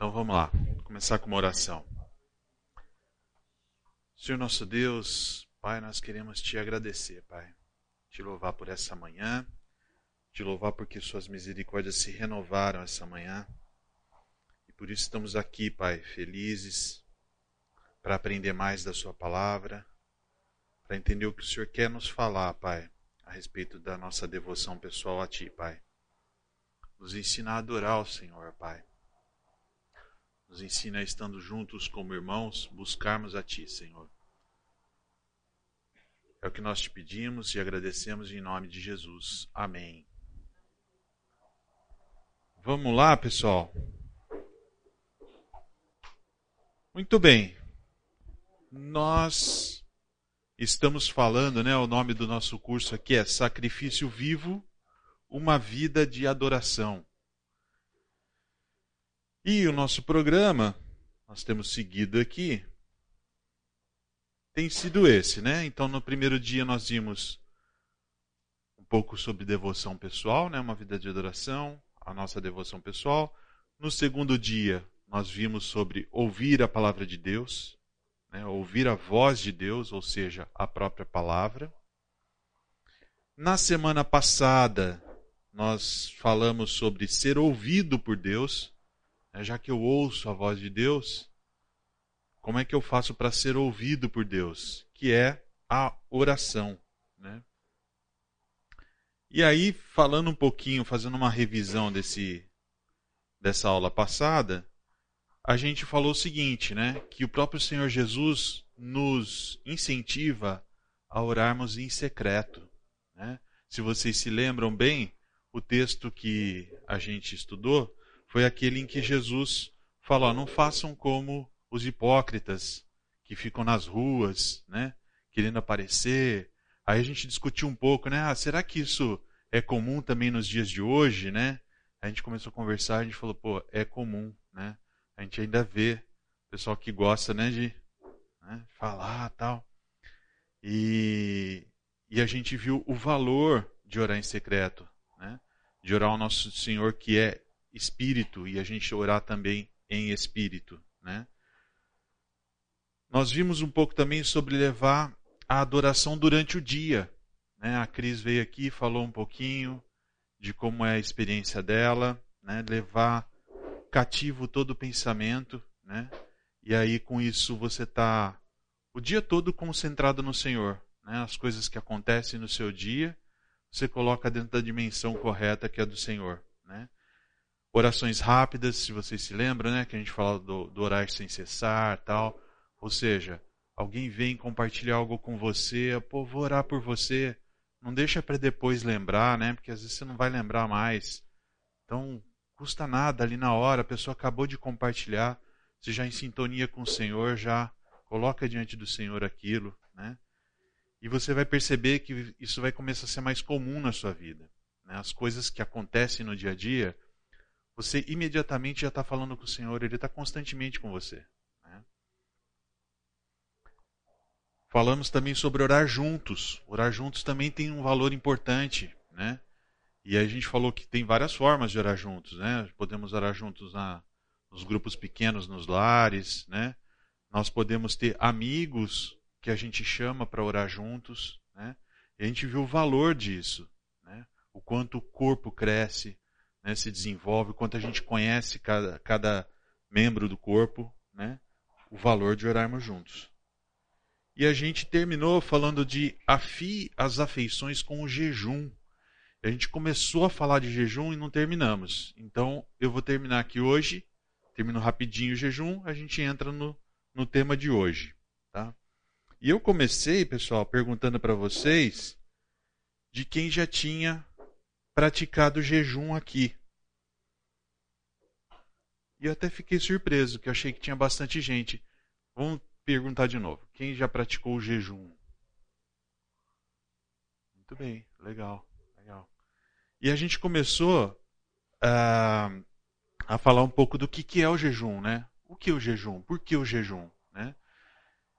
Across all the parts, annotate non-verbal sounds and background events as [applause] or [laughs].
Então vamos lá, Vou começar com uma oração. Senhor nosso Deus, Pai, nós queremos te agradecer, Pai. Te louvar por essa manhã, te louvar porque Suas misericórdias se renovaram essa manhã. E por isso estamos aqui, Pai, felizes para aprender mais da Sua palavra, para entender o que o Senhor quer nos falar, Pai, a respeito da nossa devoção pessoal a Ti, Pai. Nos ensina a adorar o Senhor, Pai. Nos ensina, estando juntos como irmãos, buscarmos a Ti, Senhor. É o que nós te pedimos e agradecemos em nome de Jesus. Amém. Vamos lá, pessoal. Muito bem. Nós estamos falando, né? O nome do nosso curso aqui é Sacrifício Vivo, uma vida de adoração. E o nosso programa, nós temos seguido aqui, tem sido esse, né? Então, no primeiro dia nós vimos um pouco sobre devoção pessoal, né? Uma vida de adoração, a nossa devoção pessoal. No segundo dia, nós vimos sobre ouvir a palavra de Deus, né? ouvir a voz de Deus, ou seja, a própria palavra. Na semana passada, nós falamos sobre ser ouvido por Deus? Já que eu ouço a voz de Deus, como é que eu faço para ser ouvido por Deus? Que é a oração. Né? E aí, falando um pouquinho, fazendo uma revisão desse, dessa aula passada, a gente falou o seguinte, né? Que o próprio Senhor Jesus nos incentiva a orarmos em secreto. Né? Se vocês se lembram bem, o texto que a gente estudou foi aquele em que Jesus falou: não façam como os hipócritas que ficam nas ruas, né, querendo aparecer. Aí a gente discutiu um pouco, né? Ah, será que isso é comum também nos dias de hoje, né? A gente começou a conversar, a gente falou, pô, é comum, né? A gente ainda vê pessoal que gosta, né, de né, falar tal. E, e a gente viu o valor de orar em secreto, né? De orar ao nosso Senhor que é espírito e a gente orar também em espírito, né? Nós vimos um pouco também sobre levar a adoração durante o dia. Né? A Cris veio aqui falou um pouquinho de como é a experiência dela, né? levar cativo todo o pensamento, né? e aí com isso você está o dia todo concentrado no Senhor. Né? As coisas que acontecem no seu dia, você coloca dentro da dimensão correta que é do Senhor. Né? Orações rápidas, se vocês se lembram, né? que a gente fala do, do orar sem cessar tal ou seja, alguém vem compartilhar algo com você, pô, vou orar por você. Não deixa para depois lembrar, né? Porque às vezes você não vai lembrar mais. Então, custa nada ali na hora, a pessoa acabou de compartilhar, você já em sintonia com o Senhor, já coloca diante do Senhor aquilo, né? E você vai perceber que isso vai começar a ser mais comum na sua vida. Né? As coisas que acontecem no dia a dia, você imediatamente já está falando com o Senhor, Ele está constantemente com você. Falamos também sobre orar juntos. Orar juntos também tem um valor importante, né? E a gente falou que tem várias formas de orar juntos, né? Podemos orar juntos na, nos grupos pequenos, nos lares, né? Nós podemos ter amigos que a gente chama para orar juntos, né? E a gente viu o valor disso, né? O quanto o corpo cresce, né? se desenvolve, o quanto a gente conhece cada, cada membro do corpo, né? O valor de orarmos juntos. E a gente terminou falando de afie as afeições com o jejum. A gente começou a falar de jejum e não terminamos. Então eu vou terminar aqui hoje, termino rapidinho o jejum, a gente entra no, no tema de hoje. Tá? E eu comecei, pessoal, perguntando para vocês de quem já tinha praticado jejum aqui. E eu até fiquei surpreso, que eu achei que tinha bastante gente. Vamos perguntar de novo. Quem já praticou o jejum? Muito bem, legal, legal. E a gente começou uh, a falar um pouco do que, que é o jejum, né? O que é o jejum? Por que o jejum? Né?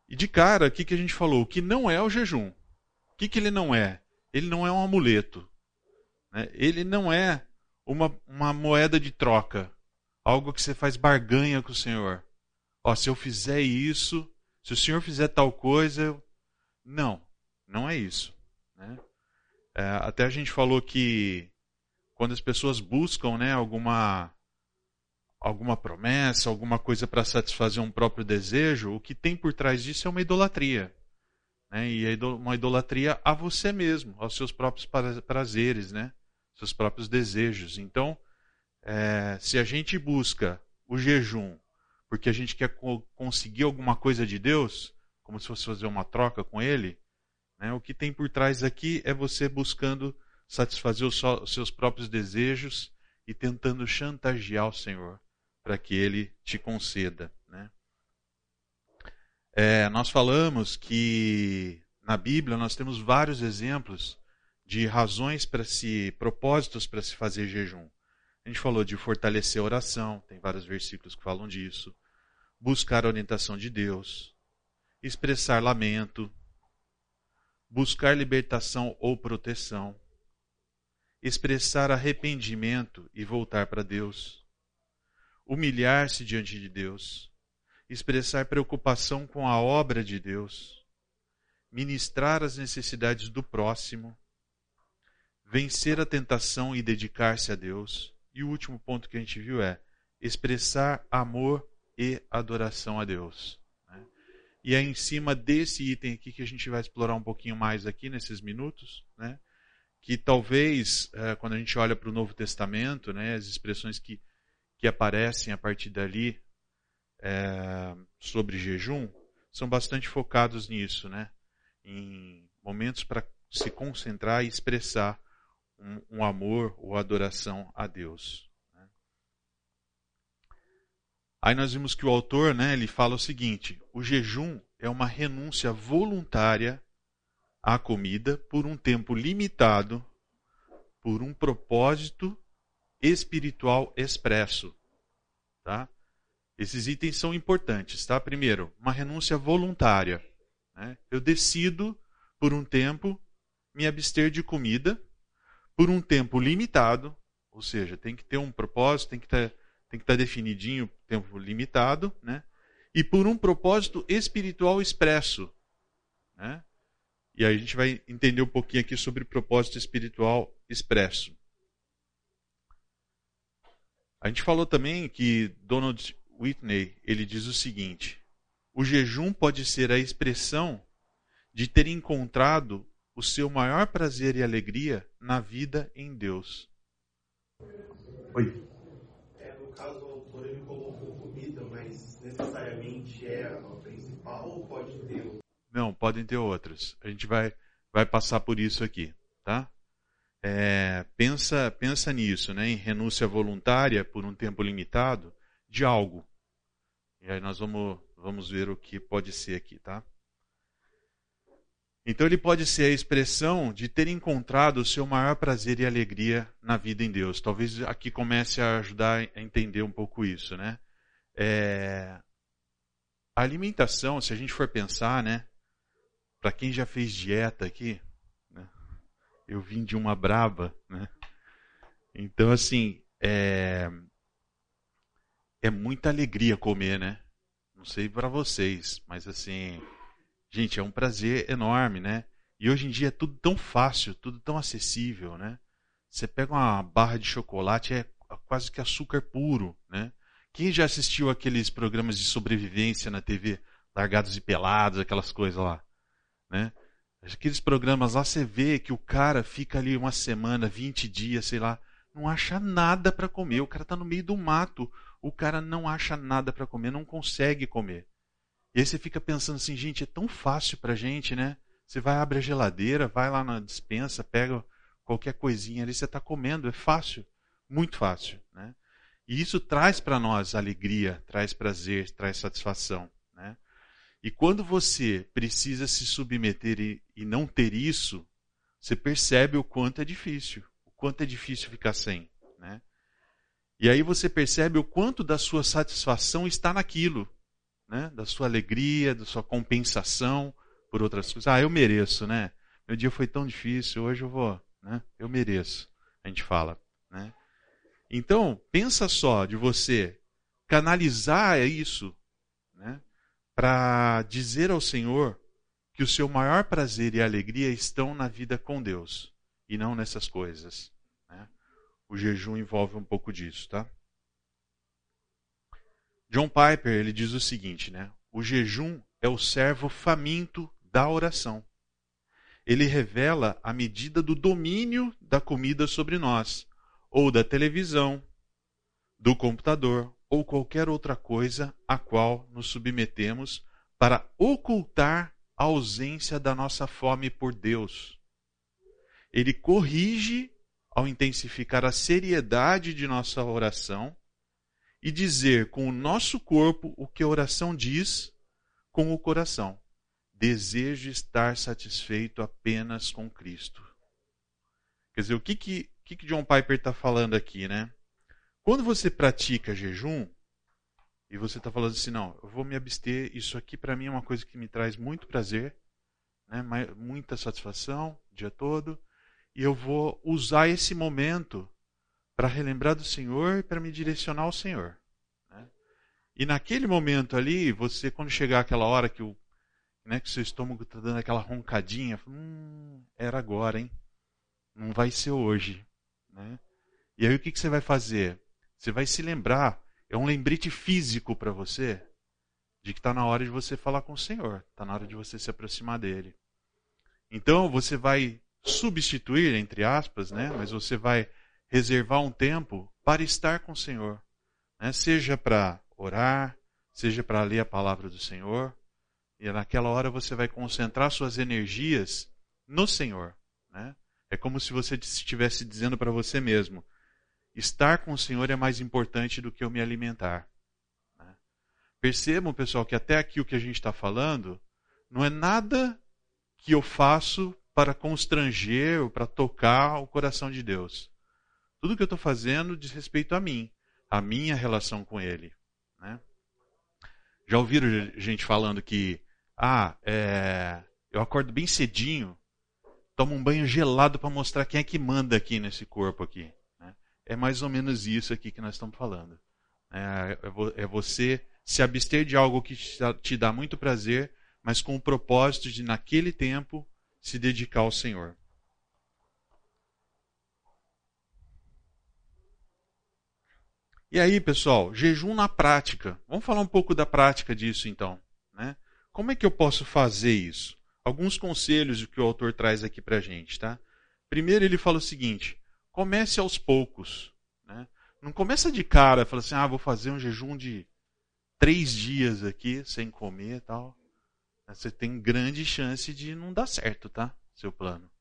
E de cara, o que, que a gente falou? O que não é o jejum? O que, que ele não é? Ele não é um amuleto. Né? Ele não é uma, uma moeda de troca. Algo que você faz barganha com o Senhor. Ó, se eu fizer isso, se o Senhor fizer tal coisa, eu... não, não é isso. Né? É, até a gente falou que quando as pessoas buscam né, alguma, alguma promessa, alguma coisa para satisfazer um próprio desejo, o que tem por trás disso é uma idolatria. Né? E é uma idolatria a você mesmo, aos seus próprios prazeres, né? seus próprios desejos. Então, é, se a gente busca o jejum porque a gente quer conseguir alguma coisa de Deus, como se fosse fazer uma troca com Ele, né? o que tem por trás aqui é você buscando satisfazer os seus próprios desejos e tentando chantagear o Senhor para que Ele te conceda. Né? É, nós falamos que na Bíblia nós temos vários exemplos de razões para se, propósitos para se fazer jejum. A gente falou de fortalecer a oração, tem vários versículos que falam disso. Buscar a orientação de Deus, expressar lamento, buscar libertação ou proteção, expressar arrependimento e voltar para Deus, humilhar-se diante de Deus, expressar preocupação com a obra de Deus, ministrar as necessidades do próximo, vencer a tentação e dedicar-se a Deus, e o último ponto que a gente viu é expressar amor e adoração a Deus. Né? E é em cima desse item aqui que a gente vai explorar um pouquinho mais aqui nesses minutos, né? que talvez, é, quando a gente olha para o Novo Testamento, né, as expressões que, que aparecem a partir dali é, sobre jejum, são bastante focados nisso, né? em momentos para se concentrar e expressar um, um amor ou adoração a Deus. Né? Aí nós vimos que o autor, né, ele fala o seguinte: o jejum é uma renúncia voluntária à comida por um tempo limitado, por um propósito espiritual expresso, tá? Esses itens são importantes, tá? Primeiro, uma renúncia voluntária. Né? Eu decido por um tempo me abster de comida por um tempo limitado, ou seja, tem que ter um propósito, tem que estar, tem que estar definidinho, tempo limitado, né? E por um propósito espiritual expresso, né? E aí a gente vai entender um pouquinho aqui sobre propósito espiritual expresso. A gente falou também que Donald Whitney, ele diz o seguinte: o jejum pode ser a expressão de ter encontrado o seu maior prazer e alegria na vida em Deus. Oi. É, no caso, o autor ele colocou comida, mas necessariamente é a principal ou pode ter? Não, podem ter outras. A gente vai, vai passar por isso aqui, tá? É, pensa, pensa nisso, né? Em renúncia voluntária por um tempo limitado de algo. E aí nós vamos, vamos ver o que pode ser aqui, tá? Então ele pode ser a expressão de ter encontrado o seu maior prazer e alegria na vida em Deus. Talvez aqui comece a ajudar a entender um pouco isso, né? É... A alimentação, se a gente for pensar, né? Para quem já fez dieta aqui, né? eu vim de uma braba, né? Então assim, é... é muita alegria comer, né? Não sei para vocês, mas assim, Gente, é um prazer enorme, né? E hoje em dia é tudo tão fácil, tudo tão acessível, né? Você pega uma barra de chocolate, é quase que açúcar puro, né? Quem já assistiu aqueles programas de sobrevivência na TV, largados e pelados, aquelas coisas lá, né? Aqueles programas lá você vê que o cara fica ali uma semana, 20 dias, sei lá, não acha nada para comer. O cara tá no meio do mato, o cara não acha nada para comer, não consegue comer. E aí você fica pensando assim, gente, é tão fácil pra gente, né? Você vai, abre a geladeira, vai lá na dispensa, pega qualquer coisinha ali, você está comendo, é fácil, muito fácil, né? E isso traz para nós alegria, traz prazer, traz satisfação, né? E quando você precisa se submeter e, e não ter isso, você percebe o quanto é difícil, o quanto é difícil ficar sem, né? E aí você percebe o quanto da sua satisfação está naquilo, né? da sua alegria, da sua compensação por outras coisas. Ah, eu mereço, né? Meu dia foi tão difícil, hoje eu vou, né? Eu mereço. A gente fala, né? Então, pensa só de você canalizar isso né, para dizer ao Senhor que o seu maior prazer e alegria estão na vida com Deus e não nessas coisas. Né? O jejum envolve um pouco disso, tá? John Piper ele diz o seguinte, né? O jejum é o servo faminto da oração. Ele revela a medida do domínio da comida sobre nós, ou da televisão, do computador ou qualquer outra coisa a qual nos submetemos para ocultar a ausência da nossa fome por Deus. Ele corrige ao intensificar a seriedade de nossa oração e dizer com o nosso corpo o que a oração diz com o coração. Desejo estar satisfeito apenas com Cristo. Quer dizer, o que, que, que, que John Piper está falando aqui, né? Quando você pratica jejum, e você está falando assim, não, eu vou me abster, isso aqui para mim é uma coisa que me traz muito prazer, né, muita satisfação o dia todo, e eu vou usar esse momento para relembrar do Senhor e para me direcionar ao Senhor. Né? E naquele momento ali, você, quando chegar aquela hora que o né, que seu estômago está dando aquela roncadinha, hum, era agora, hein? Não vai ser hoje. Né? E aí o que, que você vai fazer? Você vai se lembrar, é um lembrete físico para você, de que está na hora de você falar com o Senhor, está na hora de você se aproximar dele. Então você vai substituir, entre aspas, né? mas você vai reservar um tempo para estar com o Senhor. Né? Seja para orar, seja para ler a palavra do Senhor. E naquela hora você vai concentrar suas energias no Senhor. Né? É como se você estivesse dizendo para você mesmo: estar com o Senhor é mais importante do que eu me alimentar. Né? Percebam, pessoal, que até aqui o que a gente está falando não é nada que eu faço para constranger ou para tocar o coração de Deus. Tudo que eu estou fazendo diz respeito a mim, a minha relação com Ele. Né? Já ouviram gente falando que, ah, é, eu acordo bem cedinho, tomo um banho gelado para mostrar quem é que manda aqui nesse corpo aqui. Né? É mais ou menos isso aqui que nós estamos falando. É, é, é você se abster de algo que te dá muito prazer, mas com o propósito de, naquele tempo, se dedicar ao Senhor. E aí, pessoal, jejum na prática. Vamos falar um pouco da prática disso então. Né? Como é que eu posso fazer isso? Alguns conselhos que o autor traz aqui para gente. Tá? Primeiro, ele fala o seguinte: comece aos poucos. Né? Não começa de cara, fala assim, ah, vou fazer um jejum de três dias aqui sem comer tal. Você tem grande chance de não dar certo, tá? Seu plano.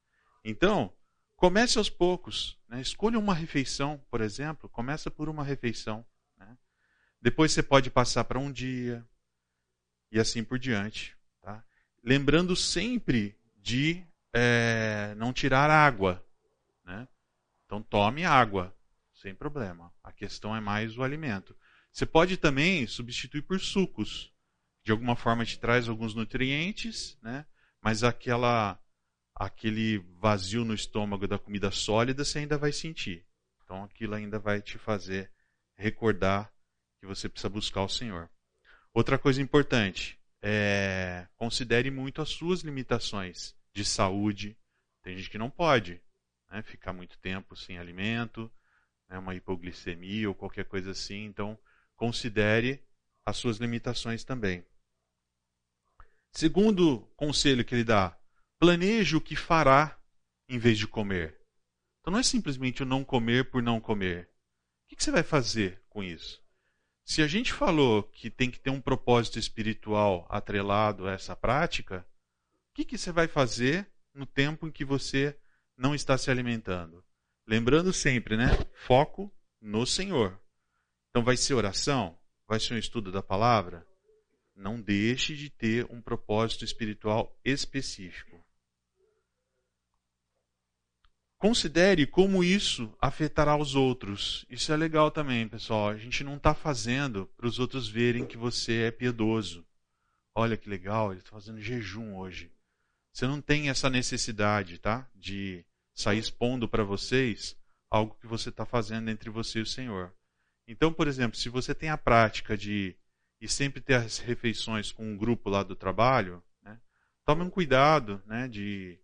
Então, Comece aos poucos. Né? Escolha uma refeição, por exemplo. Começa por uma refeição. Né? Depois você pode passar para um dia e assim por diante. Tá? Lembrando sempre de é, não tirar água. Né? Então tome água, sem problema. A questão é mais o alimento. Você pode também substituir por sucos. De alguma forma te traz alguns nutrientes, né? mas aquela aquele vazio no estômago da comida sólida você ainda vai sentir. Então aquilo ainda vai te fazer recordar que você precisa buscar o Senhor. Outra coisa importante é considere muito as suas limitações de saúde. Tem gente que não pode né, ficar muito tempo sem alimento, né, uma hipoglicemia ou qualquer coisa assim. Então considere as suas limitações também. Segundo conselho que ele dá, Planeje o que fará em vez de comer. Então não é simplesmente o não comer por não comer. O que você vai fazer com isso? Se a gente falou que tem que ter um propósito espiritual atrelado a essa prática, o que você vai fazer no tempo em que você não está se alimentando? Lembrando sempre, né? Foco no Senhor. Então vai ser oração? Vai ser um estudo da palavra? Não deixe de ter um propósito espiritual específico. Considere como isso afetará os outros. Isso é legal também, pessoal. A gente não está fazendo para os outros verem que você é piedoso. Olha que legal, ele está fazendo jejum hoje. Você não tem essa necessidade, tá? De sair expondo para vocês algo que você está fazendo entre você e o Senhor. Então, por exemplo, se você tem a prática de e sempre ter as refeições com um grupo lá do trabalho, né, tome um cuidado né, de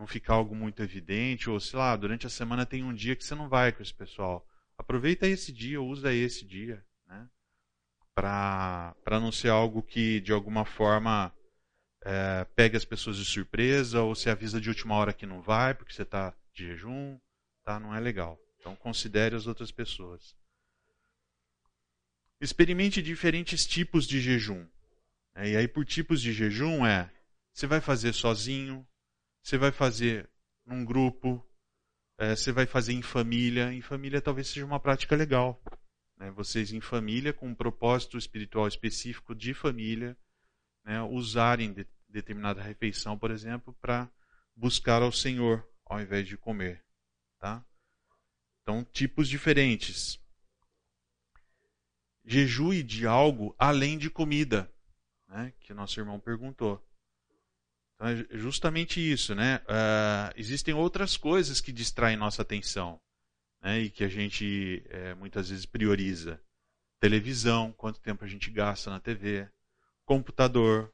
não ficar algo muito evidente, ou sei lá, durante a semana tem um dia que você não vai com esse pessoal. Aproveita esse dia, usa esse dia, né, para não ser algo que de alguma forma é, pegue as pessoas de surpresa ou se avisa de última hora que não vai porque você está de jejum, tá? Não é legal. Então considere as outras pessoas. Experimente diferentes tipos de jejum. É, e aí, por tipos de jejum, é: você vai fazer sozinho, você vai fazer num grupo, é, você vai fazer em família. Em família talvez seja uma prática legal. Né? Vocês em família, com um propósito espiritual específico de família, né? usarem de, determinada refeição, por exemplo, para buscar ao Senhor ao invés de comer. Tá? Então, tipos diferentes jejue de algo além de comida, né? que nosso irmão perguntou. Então é justamente isso, né? Uh, existem outras coisas que distraem nossa atenção né? e que a gente é, muitas vezes prioriza. Televisão, quanto tempo a gente gasta na TV, computador,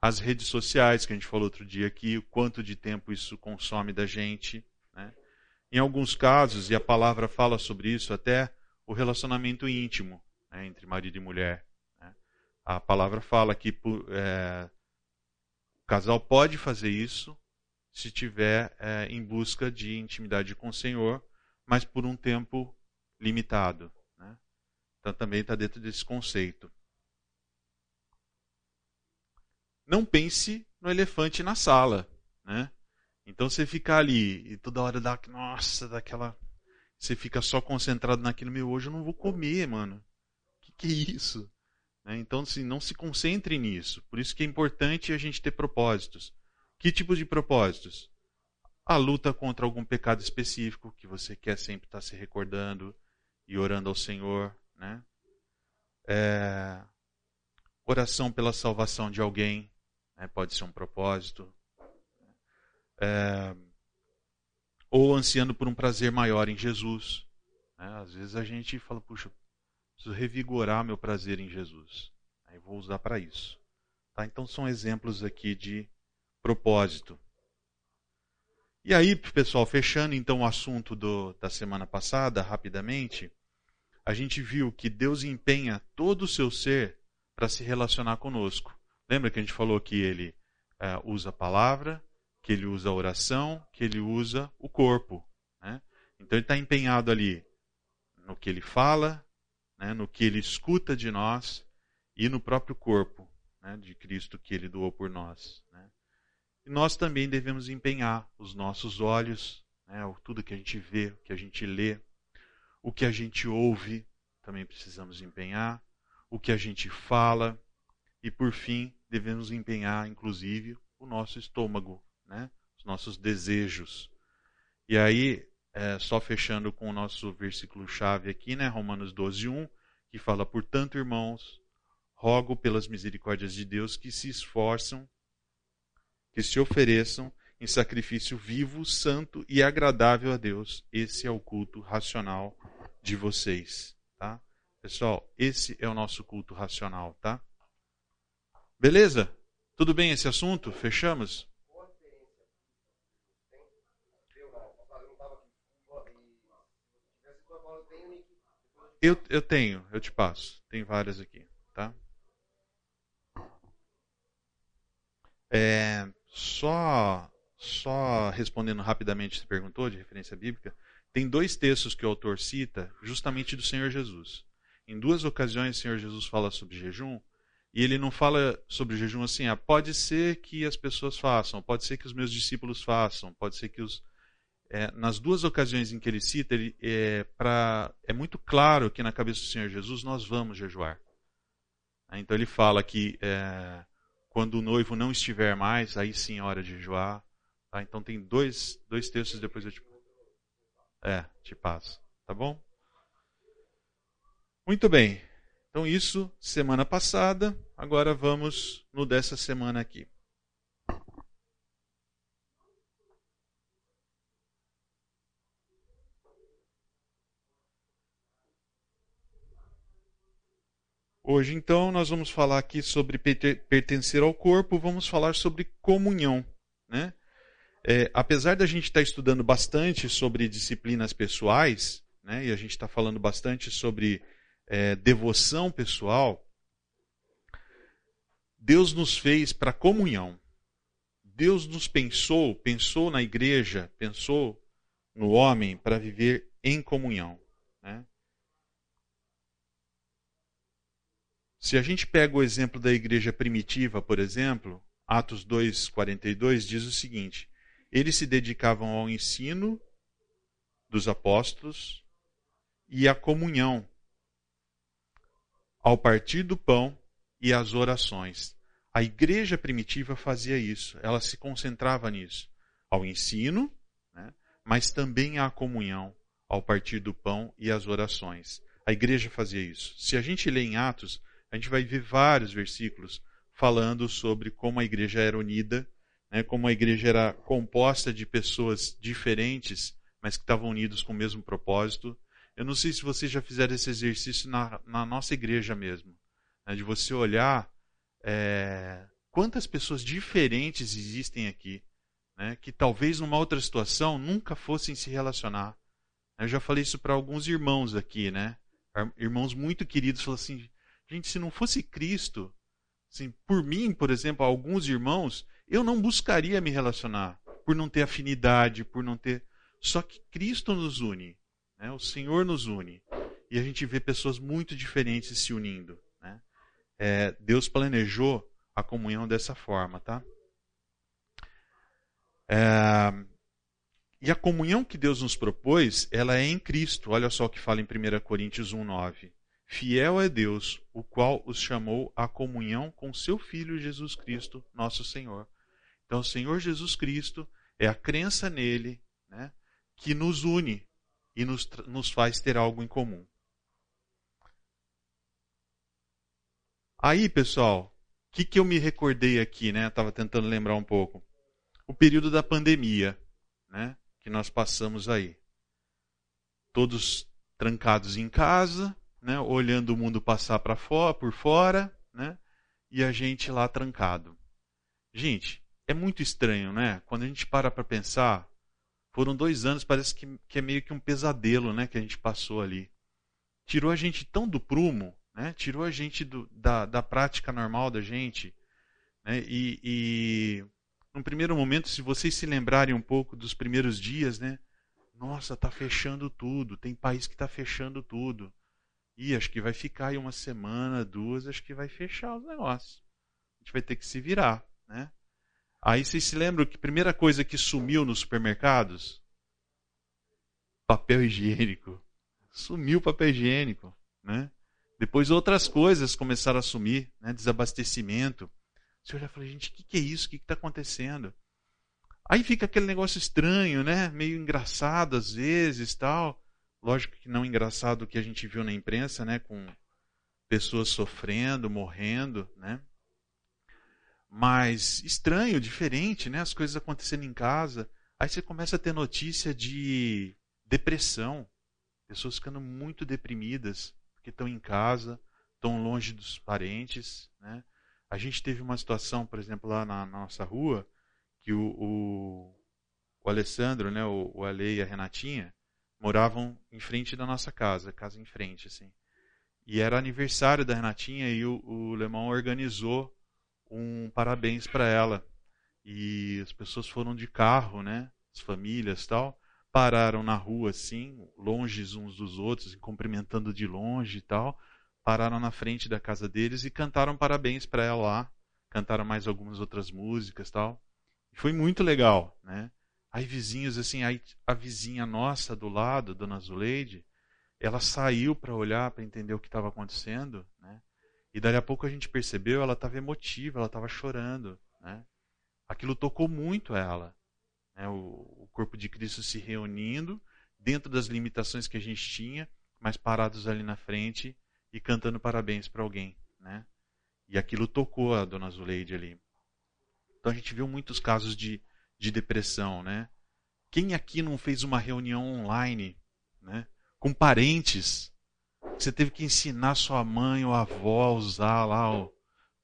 as redes sociais, que a gente falou outro dia aqui, o quanto de tempo isso consome da gente. Né? Em alguns casos, e a palavra fala sobre isso, até o relacionamento íntimo né, entre marido e mulher. Né? A palavra fala que é, o casal pode fazer isso se estiver é, em busca de intimidade com o Senhor, mas por um tempo limitado. Né? Então também está dentro desse conceito. Não pense no elefante na sala. Né? Então você fica ali e toda hora dá, nossa, daquela. Você fica só concentrado naquilo, meu, hoje eu não vou comer, mano que é isso? Né? Então, assim, não se concentre nisso. Por isso que é importante a gente ter propósitos. Que tipo de propósitos? A luta contra algum pecado específico que você quer sempre estar se recordando e orando ao Senhor, né? É... Oração pela salvação de alguém, né? pode ser um propósito. É... Ou ansiando por um prazer maior em Jesus. Né? Às vezes a gente fala, puxa, Preciso revigorar meu prazer em Jesus. Aí vou usar para isso. Tá? Então são exemplos aqui de propósito. E aí, pessoal, fechando então o assunto do, da semana passada, rapidamente, a gente viu que Deus empenha todo o seu ser para se relacionar conosco. Lembra que a gente falou que ele é, usa a palavra, que ele usa a oração, que ele usa o corpo. Né? Então ele está empenhado ali no que ele fala, né, no que ele escuta de nós e no próprio corpo né, de Cristo que ele doou por nós. Né. E nós também devemos empenhar os nossos olhos, né, tudo que a gente vê, o que a gente lê, o que a gente ouve, também precisamos empenhar, o que a gente fala, e por fim, devemos empenhar, inclusive, o nosso estômago, né, os nossos desejos. E aí, é, só fechando com o nosso versículo-chave aqui, né, Romanos 12, 1, que fala: Portanto, irmãos, rogo pelas misericórdias de Deus que se esforçam, que se ofereçam em sacrifício vivo, santo e agradável a Deus. Esse é o culto racional de vocês, tá? Pessoal, esse é o nosso culto racional, tá? Beleza? Tudo bem esse assunto? Fechamos? Eu, eu tenho, eu te passo. Tem várias aqui, tá? É, só, só respondendo rapidamente, você perguntou de referência bíblica. Tem dois textos que o autor cita, justamente do Senhor Jesus. Em duas ocasiões, o Senhor Jesus fala sobre jejum, e ele não fala sobre jejum assim, ah, pode ser que as pessoas façam, pode ser que os meus discípulos façam, pode ser que os é, nas duas ocasiões em que ele cita, ele, é, pra, é muito claro que na cabeça do Senhor Jesus nós vamos jejuar. Então ele fala que é, quando o noivo não estiver mais, aí sim é hora de jejuar. Tá? Então tem dois, dois textos, depois eu te, é, te passo. Tá bom? Muito bem. Então isso semana passada. Agora vamos no dessa semana aqui. Hoje, então, nós vamos falar aqui sobre pertencer ao corpo, vamos falar sobre comunhão. Né? É, apesar da gente estar estudando bastante sobre disciplinas pessoais, né, e a gente está falando bastante sobre é, devoção pessoal, Deus nos fez para comunhão. Deus nos pensou, pensou na igreja, pensou no homem para viver em comunhão. Né? Se a gente pega o exemplo da igreja primitiva, por exemplo, Atos 2,42 diz o seguinte: eles se dedicavam ao ensino dos apóstolos e à comunhão, ao partir do pão e às orações. A igreja primitiva fazia isso, ela se concentrava nisso, ao ensino, né, mas também à comunhão, ao partir do pão e às orações. A igreja fazia isso. Se a gente lê em Atos, a gente vai ver vários versículos falando sobre como a igreja era unida né, como a igreja era composta de pessoas diferentes, mas que estavam unidos com o mesmo propósito. Eu não sei se vocês já fizeram esse exercício na, na nossa igreja mesmo, né, de você olhar é, quantas pessoas diferentes existem aqui, né, que talvez numa outra situação nunca fossem se relacionar. Eu já falei isso para alguns irmãos aqui, né? Irmãos muito queridos, falaram assim: gente, se não fosse Cristo, assim, por mim, por exemplo, alguns irmãos, eu não buscaria me relacionar por não ter afinidade, por não ter. Só que Cristo nos une, né? o Senhor nos une. E a gente vê pessoas muito diferentes se unindo. Né? É, Deus planejou a comunhão dessa forma, tá? É, e a comunhão que Deus nos propôs, ela é em Cristo. Olha só o que fala em 1 Coríntios 1,9. Fiel é Deus, o qual os chamou à comunhão com seu Filho Jesus Cristo, nosso Senhor. Então, o Senhor Jesus Cristo é a crença nele né, que nos une e nos, nos faz ter algo em comum. Aí, pessoal, o que, que eu me recordei aqui, né? Estava tentando lembrar um pouco. O período da pandemia, né? Que nós passamos aí. Todos trancados em casa, né? Olhando o mundo passar para fora, por fora, né? E a gente lá trancado. Gente, é muito estranho, né? Quando a gente para para pensar, foram dois anos, parece que, que, é meio que um pesadelo, né? Que a gente passou ali. Tirou a gente tão do prumo, né? Tirou a gente do, da, da prática normal da gente. Né? E, e, num primeiro momento, se vocês se lembrarem um pouco dos primeiros dias, né? Nossa, tá fechando tudo. Tem país que tá fechando tudo. E acho que vai ficar aí uma semana, duas, acho que vai fechar os negócios. A gente vai ter que se virar, né? Aí vocês se lembram que a primeira coisa que sumiu nos supermercados? Papel higiênico. Sumiu o papel higiênico. Né? Depois outras coisas começaram a sumir, né? desabastecimento. Você olha e fala, gente, o que, que é isso? O que está acontecendo? Aí fica aquele negócio estranho, né? Meio engraçado às vezes, tal. Lógico que não engraçado o que a gente viu na imprensa, né? Com pessoas sofrendo, morrendo, né? mais estranho, diferente, né? As coisas acontecendo em casa. Aí você começa a ter notícia de depressão, pessoas ficando muito deprimidas porque estão em casa, estão longe dos parentes, né? A gente teve uma situação, por exemplo, lá na, nossa rua, que o, o, o Alessandro, né, o, o Ale e a Renatinha moravam em frente da nossa casa, casa em frente, assim. E era aniversário da Renatinha e o, o Lemão organizou um parabéns para ela. E as pessoas foram de carro, né? As famílias tal. Pararam na rua assim, longe uns dos outros, cumprimentando de longe e tal. Pararam na frente da casa deles e cantaram parabéns para ela lá. Cantaram mais algumas outras músicas tal. E foi muito legal, né? Aí vizinhos assim, aí a vizinha nossa do lado, Dona Zuleide, ela saiu para olhar, para entender o que estava acontecendo, né? E daí a pouco a gente percebeu, ela estava emotiva, ela estava chorando. Né? Aquilo tocou muito ela. Né? O, o, corpo de Cristo se reunindo, dentro das limitações que a gente tinha, mas parados ali na frente e cantando parabéns para alguém. Né? E aquilo tocou a dona Zuleide ali. Então a gente viu muitos casos de, de depressão. Né? Quem aqui não fez uma reunião online né? com parentes? Você teve que ensinar sua mãe ou avó a usar lá o,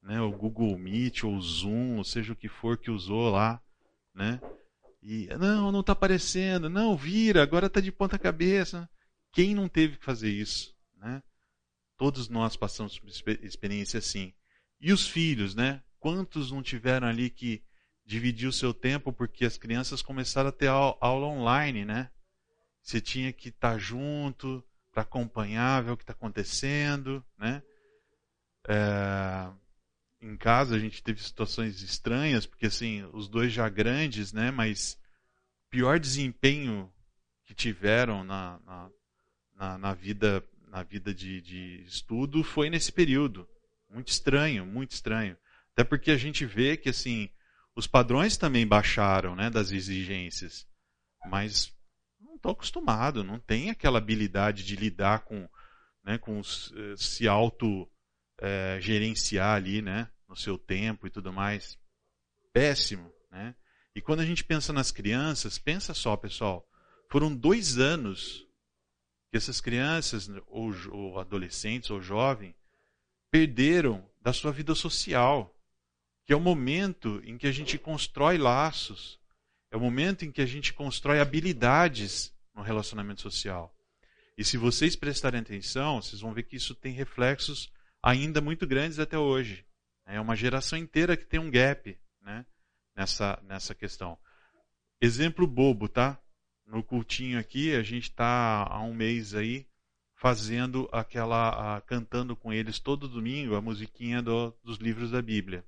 né, o Google Meet ou o Zoom, ou seja o que for que usou lá, né? E não, não está aparecendo, não, vira, agora está de ponta cabeça. Quem não teve que fazer isso, né? Todos nós passamos por experiência assim. E os filhos, né? Quantos não tiveram ali que dividir o seu tempo porque as crianças começaram a ter aula online, né? Você tinha que estar tá junto para acompanhar, ver o que está acontecendo, né? É, em casa a gente teve situações estranhas, porque assim, os dois já grandes, né? Mas pior desempenho que tiveram na, na, na, na vida, na vida de, de estudo foi nesse período. Muito estranho, muito estranho. Até porque a gente vê que assim, os padrões também baixaram, né, das exigências. Mas não estou acostumado, não tem aquela habilidade de lidar com, né, com eh, se auto é, gerenciar ali, né, no seu tempo e tudo mais. Péssimo, né? E quando a gente pensa nas crianças, pensa só, pessoal, foram dois anos que essas crianças, ou, ou adolescentes, ou jovens, perderam da sua vida social, que é o momento em que a gente constrói laços, é o momento em que a gente constrói habilidades no relacionamento social. E se vocês prestarem atenção, vocês vão ver que isso tem reflexos ainda muito grandes até hoje. É uma geração inteira que tem um gap né, nessa, nessa questão. Exemplo bobo, tá? No cultinho aqui, a gente está há um mês aí fazendo aquela, a, cantando com eles todo domingo a musiquinha do, dos livros da Bíblia,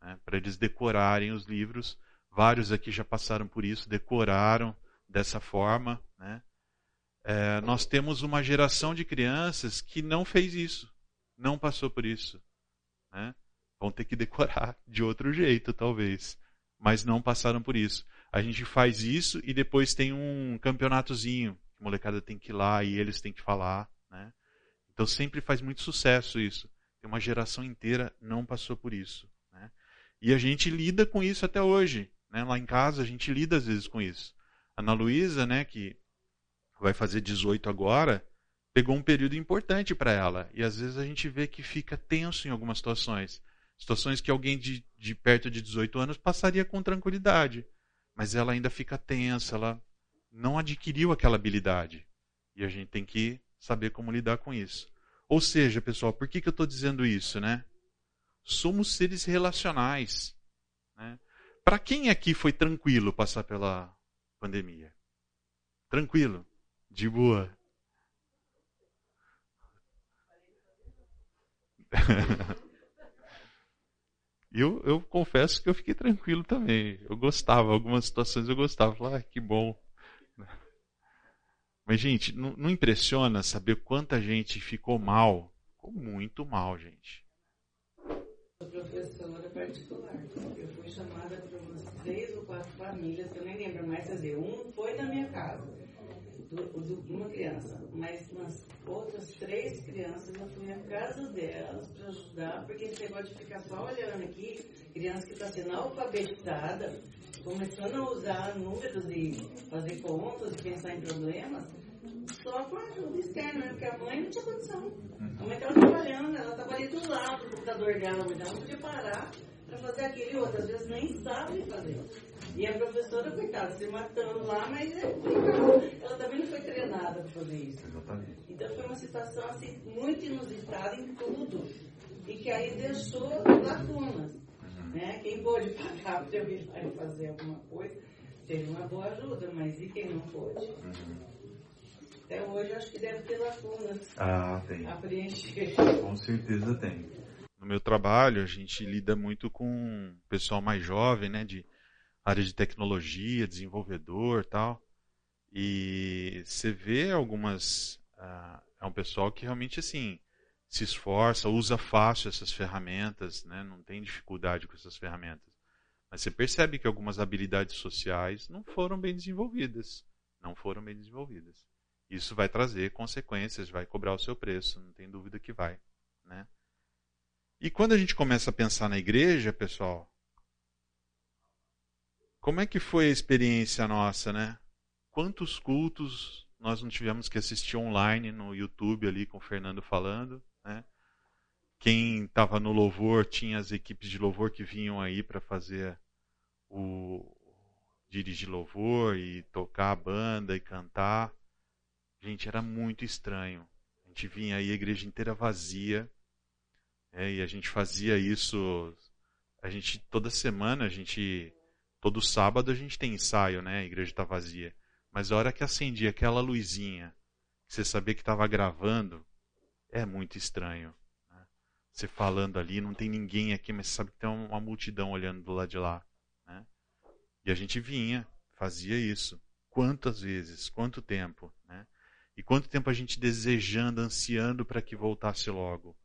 né, para eles decorarem os livros. Vários aqui já passaram por isso, decoraram dessa forma. Né? É, nós temos uma geração de crianças que não fez isso, não passou por isso. Né? Vão ter que decorar [laughs] de outro jeito, talvez. Mas não passaram por isso. A gente faz isso e depois tem um campeonatozinho. A molecada tem que ir lá e eles têm que falar. Né? Então sempre faz muito sucesso isso. Tem uma geração inteira não passou por isso. E a gente lida com isso até hoje. Né? Lá em casa a gente lida às vezes com isso. A Ana Luísa, né, que vai fazer 18 agora, pegou um período importante para ela. E às vezes a gente vê que fica tenso em algumas situações. Situações que alguém de, de perto de 18 anos passaria com tranquilidade. Mas ela ainda fica tensa, ela não adquiriu aquela habilidade. E a gente tem que saber como lidar com isso. Ou seja, pessoal, por que, que eu estou dizendo isso, né? Somos seres relacionais. Né? Para quem aqui foi tranquilo passar pela pandemia? Tranquilo, de boa. [laughs] Eu, eu confesso que eu fiquei tranquilo também. Eu gostava, algumas situações eu gostava. Falava, ah, que bom. Mas, gente, não, não impressiona saber quanta gente ficou mal? Ficou muito mal, gente. Professora particular. Eu fui chamada para umas três ou quatro famílias, que eu nem lembro mais fazer. Um foi na minha casa uma criança, mas umas outras três crianças eu fui na casa delas para ajudar, porque esse negócio de ficar só olhando aqui, criança que está sendo alfabetizada, começando a usar números e fazer contas e pensar em problemas, só com ajuda externa, né? porque a mãe não tinha condição. A mãe estava trabalhando, ela estava ali do lado do computador dela, mas ela não podia parar para fazer aquilo e outras vezes nem sabe fazer. E a professora, coitada, se matando lá, mas é ela também não foi treinada para fazer isso. Exatamente. Então foi uma situação assim, muito inusitada em tudo. E que aí deixou lacunas. Uhum. Né? Quem pôde pagar [laughs] para eu ir lá e fazer alguma coisa, teve uma boa ajuda, mas e quem não pôde? Até hoje acho que deve ter lacunas ah, tem. a preencher. Com certeza tem. No meu trabalho, a gente lida muito com pessoal mais jovem, né? De área de tecnologia, desenvolvedor tal. E você vê algumas. Uh, é um pessoal que realmente assim se esforça, usa fácil essas ferramentas, né? não tem dificuldade com essas ferramentas. Mas você percebe que algumas habilidades sociais não foram bem desenvolvidas. Não foram bem desenvolvidas. Isso vai trazer consequências, vai cobrar o seu preço, não tem dúvida que vai. Né? E quando a gente começa a pensar na igreja, pessoal, como é que foi a experiência nossa, né? Quantos cultos nós não tivemos que assistir online no YouTube ali com o Fernando falando, né? Quem estava no louvor tinha as equipes de louvor que vinham aí para fazer o dirigir louvor e tocar a banda e cantar. Gente, era muito estranho. A gente vinha aí a igreja inteira vazia, é, e a gente fazia isso. A gente toda semana a gente todo sábado a gente tem ensaio, né? A igreja está vazia. Mas a hora que acendia aquela luzinha, que você sabia que estava gravando, é muito estranho. Né? Você falando ali, não tem ninguém aqui, mas você sabe que tem uma multidão olhando do lado de lá. Né? E a gente vinha, fazia isso. Quantas vezes, quanto tempo, né? E quanto tempo a gente desejando, ansiando para que voltasse logo.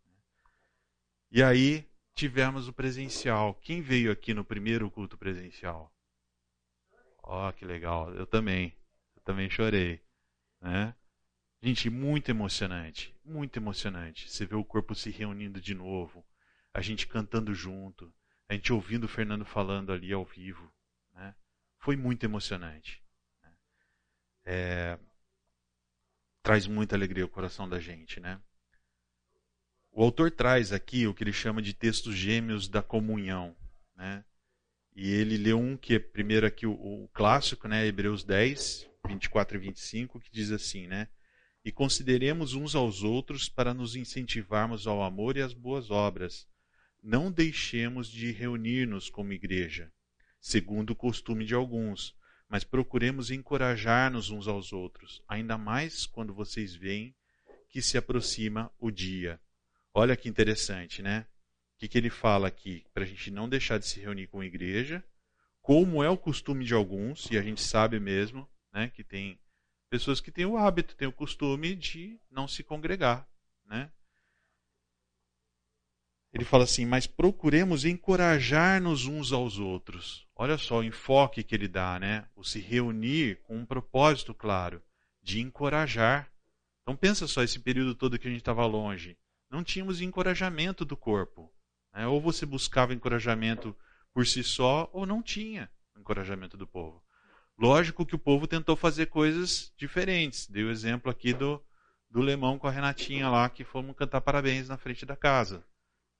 E aí tivemos o presencial. Quem veio aqui no primeiro culto presencial? Ó, oh, que legal. Eu também também chorei. Né? Gente, muito emocionante. Muito emocionante. Você vê o corpo se reunindo de novo, a gente cantando junto, a gente ouvindo o Fernando falando ali ao vivo. Né? Foi muito emocionante. Né? É... Traz muita alegria ao coração da gente, né? O autor traz aqui o que ele chama de textos gêmeos da comunhão, né? E ele leu um que é primeiro aqui o, o clássico, né, Hebreus 10, 24 e 25, que diz assim, né? E consideremos uns aos outros para nos incentivarmos ao amor e às boas obras. Não deixemos de reunir-nos como igreja, segundo o costume de alguns, mas procuremos encorajar-nos uns aos outros, ainda mais quando vocês veem que se aproxima o dia. Olha que interessante, né? O que, que ele fala aqui? Para a gente não deixar de se reunir com a igreja, como é o costume de alguns, e a gente sabe mesmo, né? Que tem pessoas que têm o hábito, têm o costume de não se congregar, né? Ele fala assim: mas procuremos encorajar-nos uns aos outros. Olha só o enfoque que ele dá, né? O se reunir com um propósito claro de encorajar. Então pensa só esse período todo que a gente estava longe, não tínhamos encorajamento do corpo. Né? Ou você buscava encorajamento por si só, ou não tinha encorajamento do povo. Lógico que o povo tentou fazer coisas diferentes. Dei o exemplo aqui do, do Lemão com a Renatinha lá, que fomos cantar parabéns na frente da casa.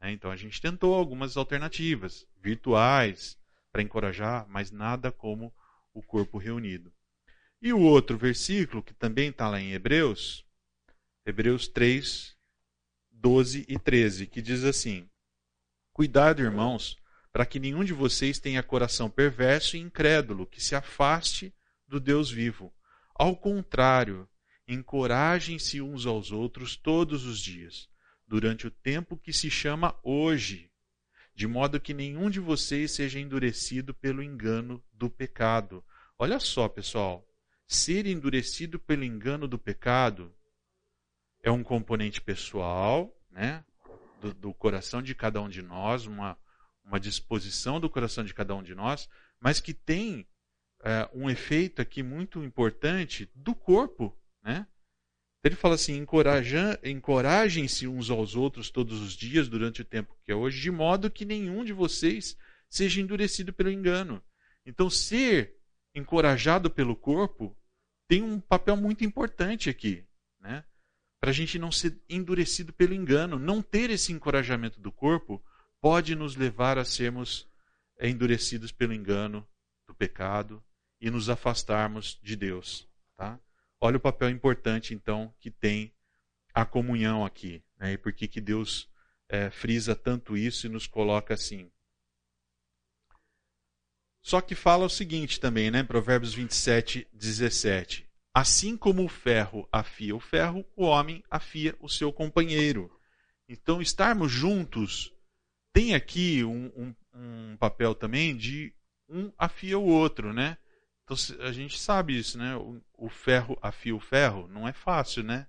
É, então a gente tentou algumas alternativas virtuais para encorajar, mas nada como o corpo reunido. E o outro versículo, que também está lá em Hebreus, Hebreus 3, 12 e 13, que diz assim: Cuidado, irmãos, para que nenhum de vocês tenha coração perverso e incrédulo, que se afaste do Deus vivo. Ao contrário, encorajem-se uns aos outros todos os dias, durante o tempo que se chama hoje, de modo que nenhum de vocês seja endurecido pelo engano do pecado. Olha só, pessoal, ser endurecido pelo engano do pecado é um componente pessoal, né, do, do coração de cada um de nós, uma uma disposição do coração de cada um de nós, mas que tem é, um efeito aqui muito importante do corpo, né? Ele fala assim: encorajem-se uns aos outros todos os dias durante o tempo que é hoje, de modo que nenhum de vocês seja endurecido pelo engano. Então, ser encorajado pelo corpo tem um papel muito importante aqui, né? Para a gente não ser endurecido pelo engano, não ter esse encorajamento do corpo pode nos levar a sermos endurecidos pelo engano do pecado e nos afastarmos de Deus. Tá? Olha o papel importante, então, que tem a comunhão aqui. Né? E por que, que Deus é, frisa tanto isso e nos coloca assim. Só que fala o seguinte também, né? Provérbios 27, 17. Assim como o ferro afia o ferro, o homem afia o seu companheiro. Então, estarmos juntos tem aqui um, um, um papel também de um afia o outro, né? Então a gente sabe isso, né? O, ferro afia o ferro, não é fácil, né?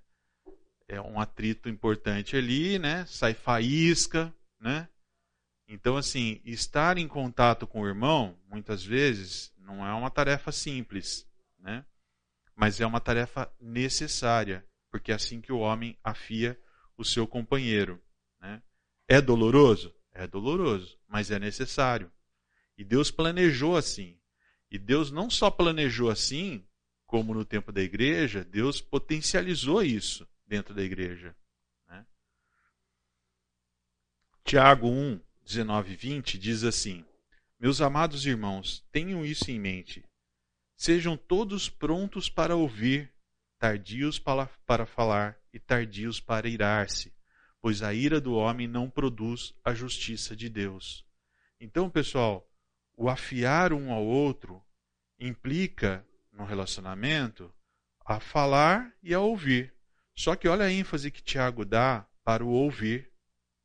É um atrito importante ali, né? Sai faísca, né? Então, assim, estar em contato com o irmão, muitas vezes, não é uma tarefa simples, né? Mas é uma tarefa necessária, porque é assim que o homem afia o seu companheiro. Né? É doloroso? É doloroso, mas é necessário. E Deus planejou assim. E Deus não só planejou assim como no tempo da igreja, Deus potencializou isso dentro da igreja. Né? Tiago 1, 19 e 20 diz assim: Meus amados irmãos, tenham isso em mente. Sejam todos prontos para ouvir, tardios para, para falar e tardios para irar-se, pois a ira do homem não produz a justiça de Deus. Então, pessoal, o afiar um ao outro implica no relacionamento a falar e a ouvir. Só que olha a ênfase que Tiago dá para o ouvir,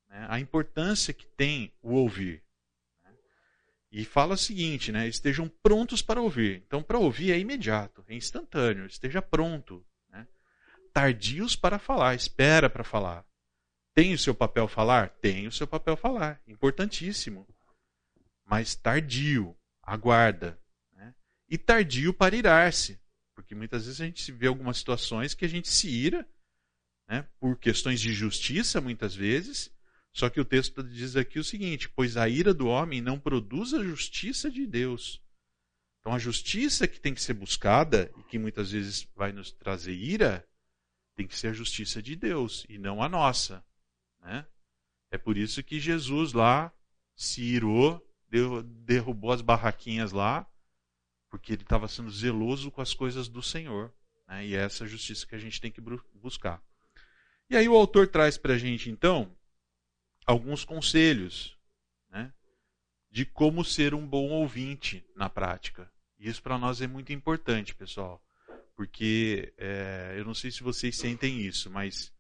né? a importância que tem o ouvir. Né? E fala o seguinte, né? estejam prontos para ouvir. Então, para ouvir é imediato, é instantâneo, esteja pronto. Né? Tardios para falar, espera para falar. Tem o seu papel falar? Tem o seu papel falar, importantíssimo. Mas tardio, aguarda, e tardio para irar-se. Porque muitas vezes a gente vê algumas situações que a gente se ira, né, por questões de justiça, muitas vezes. Só que o texto diz aqui o seguinte: pois a ira do homem não produz a justiça de Deus. Então a justiça que tem que ser buscada e que muitas vezes vai nos trazer ira, tem que ser a justiça de Deus e não a nossa. Né? É por isso que Jesus lá se irou, derrubou as barraquinhas lá porque ele estava sendo zeloso com as coisas do Senhor. Né? E é essa justiça que a gente tem que buscar. E aí o autor traz para a gente, então, alguns conselhos né? de como ser um bom ouvinte na prática. E isso para nós é muito importante, pessoal. Porque é, eu não sei se vocês sentem isso, mas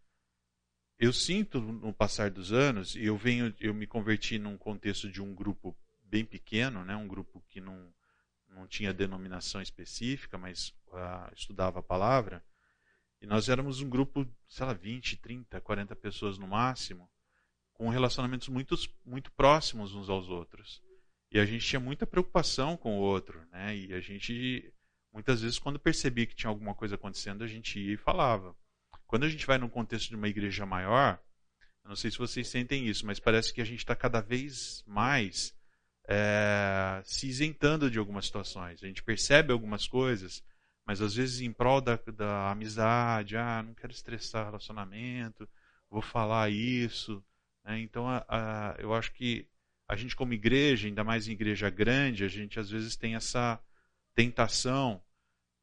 eu sinto no passar dos anos, e eu venho, eu me converti num contexto de um grupo bem pequeno, né, um grupo que não, não tinha denominação específica, mas uh, estudava a palavra. E nós éramos um grupo, sei lá, 20, 30, 40 pessoas no máximo, com relacionamentos muito, muito próximos uns aos outros. E a gente tinha muita preocupação com o outro, né? E a gente, muitas vezes, quando percebia que tinha alguma coisa acontecendo, a gente ia e falava. Quando a gente vai num contexto de uma igreja maior, não sei se vocês sentem isso, mas parece que a gente está cada vez mais é, se isentando de algumas situações. A gente percebe algumas coisas, mas às vezes em prol da, da amizade, ah, não quero estressar relacionamento, vou falar isso. Né? Então, a, a, eu acho que a gente como igreja, ainda mais em igreja grande, a gente às vezes tem essa tentação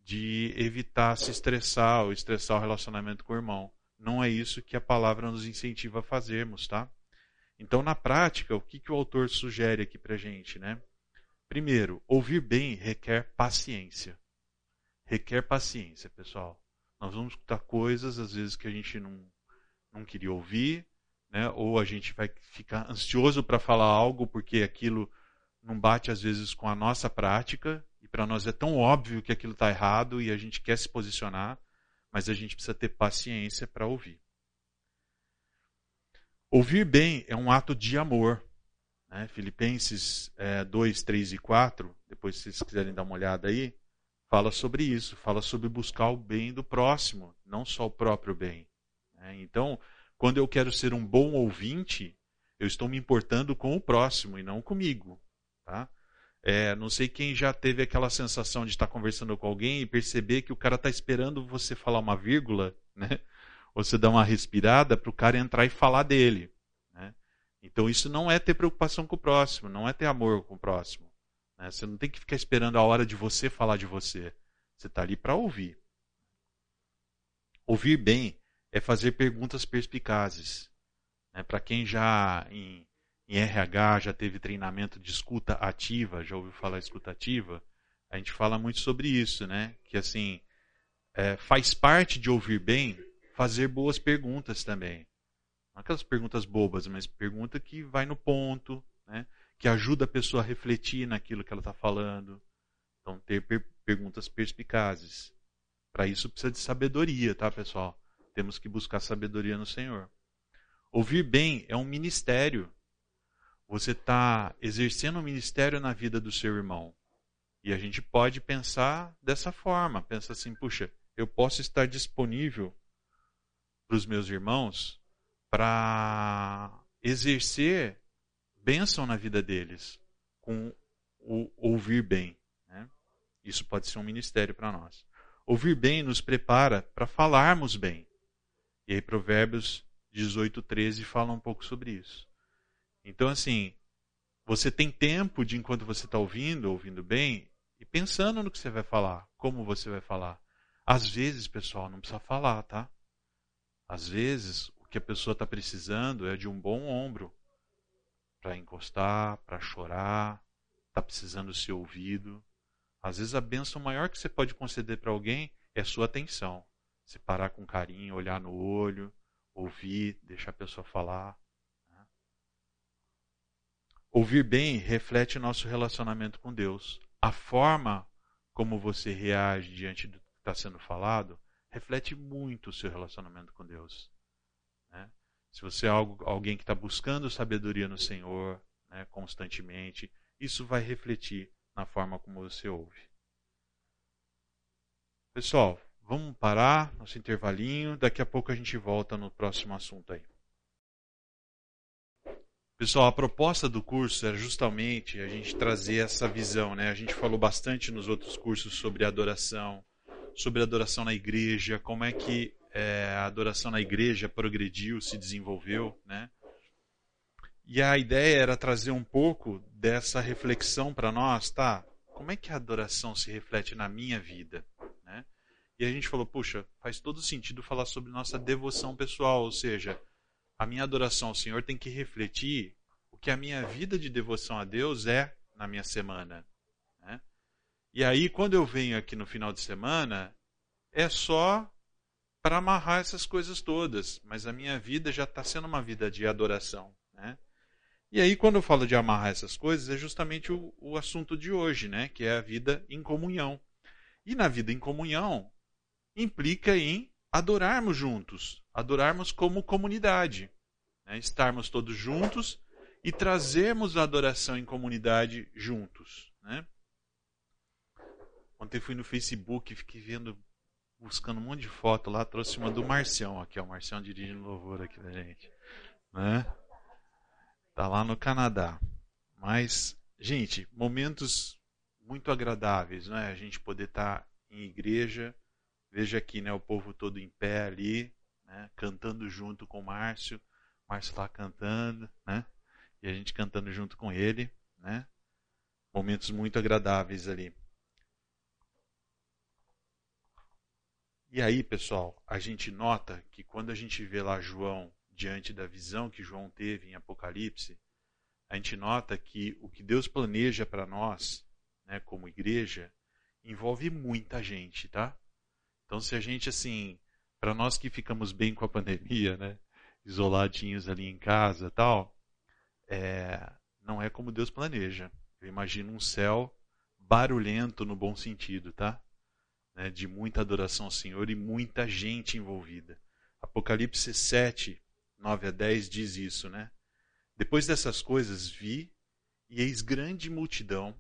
de evitar se estressar ou estressar o relacionamento com o irmão. Não é isso que a palavra nos incentiva a fazermos, tá? Então, na prática, o que, que o autor sugere aqui para gente? Né? Primeiro, ouvir bem requer paciência. Requer paciência, pessoal. Nós vamos escutar coisas, às vezes, que a gente não, não queria ouvir, né? ou a gente vai ficar ansioso para falar algo porque aquilo não bate, às vezes, com a nossa prática, e para nós é tão óbvio que aquilo está errado e a gente quer se posicionar, mas a gente precisa ter paciência para ouvir. Ouvir bem é um ato de amor. Né? Filipenses é, 2, 3 e 4, depois se vocês quiserem dar uma olhada aí, fala sobre isso, fala sobre buscar o bem do próximo, não só o próprio bem. Né? Então, quando eu quero ser um bom ouvinte, eu estou me importando com o próximo e não comigo. Tá? É, não sei quem já teve aquela sensação de estar conversando com alguém e perceber que o cara está esperando você falar uma vírgula, né? Você dá uma respirada para o cara entrar e falar dele. Né? Então isso não é ter preocupação com o próximo, não é ter amor com o próximo. Né? Você não tem que ficar esperando a hora de você falar de você. Você está ali para ouvir. Ouvir bem é fazer perguntas perspicazes. Né? Para quem já em, em RH já teve treinamento de escuta ativa, já ouviu falar escuta ativa, a gente fala muito sobre isso, né? Que assim é, faz parte de ouvir bem fazer boas perguntas também. Não aquelas perguntas bobas, mas pergunta que vai no ponto, né? que ajuda a pessoa a refletir naquilo que ela está falando. Então, ter per perguntas perspicazes. Para isso precisa de sabedoria, tá, pessoal? Temos que buscar sabedoria no Senhor. Ouvir bem é um ministério. Você está exercendo um ministério na vida do seu irmão. E a gente pode pensar dessa forma: pensa assim, puxa, eu posso estar disponível para os meus irmãos para exercer bênção na vida deles com o ouvir bem. Né? Isso pode ser um ministério para nós. Ouvir bem nos prepara para falarmos bem. E aí Provérbios 18, 13 fala um pouco sobre isso. Então, assim, você tem tempo de, enquanto você está ouvindo, ouvindo bem, e pensando no que você vai falar, como você vai falar. Às vezes, pessoal, não precisa falar, tá? Às vezes, o que a pessoa está precisando é de um bom ombro para encostar, para chorar, está precisando ser ouvido. Às vezes, a bênção maior que você pode conceder para alguém é sua atenção. Se parar com carinho, olhar no olho, ouvir, deixar a pessoa falar. Né? Ouvir bem reflete nosso relacionamento com Deus. A forma como você reage diante do que está sendo falado reflete muito o seu relacionamento com Deus. Né? Se você é algo, alguém que está buscando sabedoria no Senhor né, constantemente, isso vai refletir na forma como você ouve. Pessoal, vamos parar nosso intervalinho. Daqui a pouco a gente volta no próximo assunto aí. Pessoal, a proposta do curso é justamente a gente trazer essa visão, né? A gente falou bastante nos outros cursos sobre adoração, sobre adoração na igreja, como é que é, a adoração na igreja progrediu, se desenvolveu, né? E a ideia era trazer um pouco dessa reflexão para nós, tá? Como é que a adoração se reflete na minha vida, né? E a gente falou, puxa, faz todo sentido falar sobre nossa devoção pessoal, ou seja, a minha adoração ao Senhor tem que refletir o que a minha vida de devoção a Deus é na minha semana. E aí, quando eu venho aqui no final de semana, é só para amarrar essas coisas todas, mas a minha vida já está sendo uma vida de adoração. Né? E aí, quando eu falo de amarrar essas coisas, é justamente o, o assunto de hoje, né? que é a vida em comunhão. E na vida em comunhão implica em adorarmos juntos, adorarmos como comunidade, né? estarmos todos juntos e trazermos a adoração em comunidade juntos. Né? Ontem fui no Facebook e fiquei vendo, buscando um monte de foto lá, trouxe uma do Marcião aqui, ó, o Marcião dirigindo louvor aqui da gente. Né? Tá lá no Canadá. Mas, gente, momentos muito agradáveis, né? A gente poder estar tá em igreja, Veja aqui, né, o povo todo em pé ali, né, cantando junto com o Márcio. Márcio lá cantando, né? E a gente cantando junto com ele, né? Momentos muito agradáveis ali. E aí, pessoal, a gente nota que quando a gente vê lá João diante da visão que João teve em Apocalipse, a gente nota que o que Deus planeja para nós, né, como igreja, envolve muita gente, tá? Então, se a gente, assim, para nós que ficamos bem com a pandemia, né, isoladinhos ali em casa tal, é, não é como Deus planeja. Eu imagino um céu barulhento no bom sentido, tá? Né, de muita adoração ao Senhor e muita gente envolvida. Apocalipse 7, 9 a 10 diz isso, né? Depois dessas coisas vi e eis grande multidão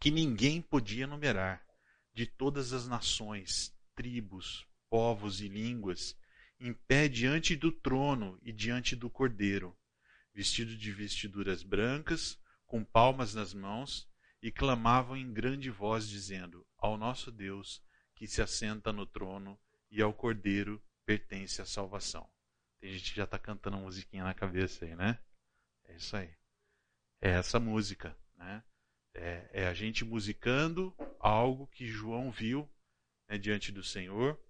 que ninguém podia numerar, de todas as nações, tribos, povos e línguas, em pé diante do trono e diante do cordeiro, vestido de vestiduras brancas, com palmas nas mãos, e clamavam em grande voz, dizendo: Ao nosso Deus, que se assenta no trono, e ao cordeiro pertence a salvação. Tem gente que já está cantando a musiquinha na cabeça aí, né? É isso aí. É essa música, né? É, é a gente musicando algo que João viu né, diante do Senhor,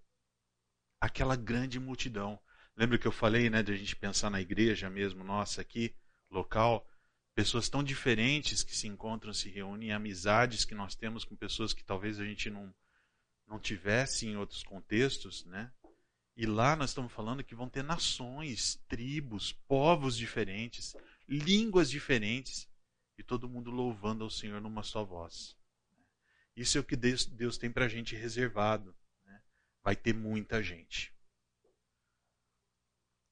aquela grande multidão. Lembra que eu falei, né, de a gente pensar na igreja mesmo, nossa, aqui, local, pessoas tão diferentes que se encontram, se reúnem, amizades que nós temos com pessoas que talvez a gente não, não tivesse em outros contextos, né? E lá nós estamos falando que vão ter nações, tribos, povos diferentes, línguas diferentes, e todo mundo louvando ao Senhor numa só voz. Isso é o que Deus, Deus tem para a gente reservado. Né? Vai ter muita gente.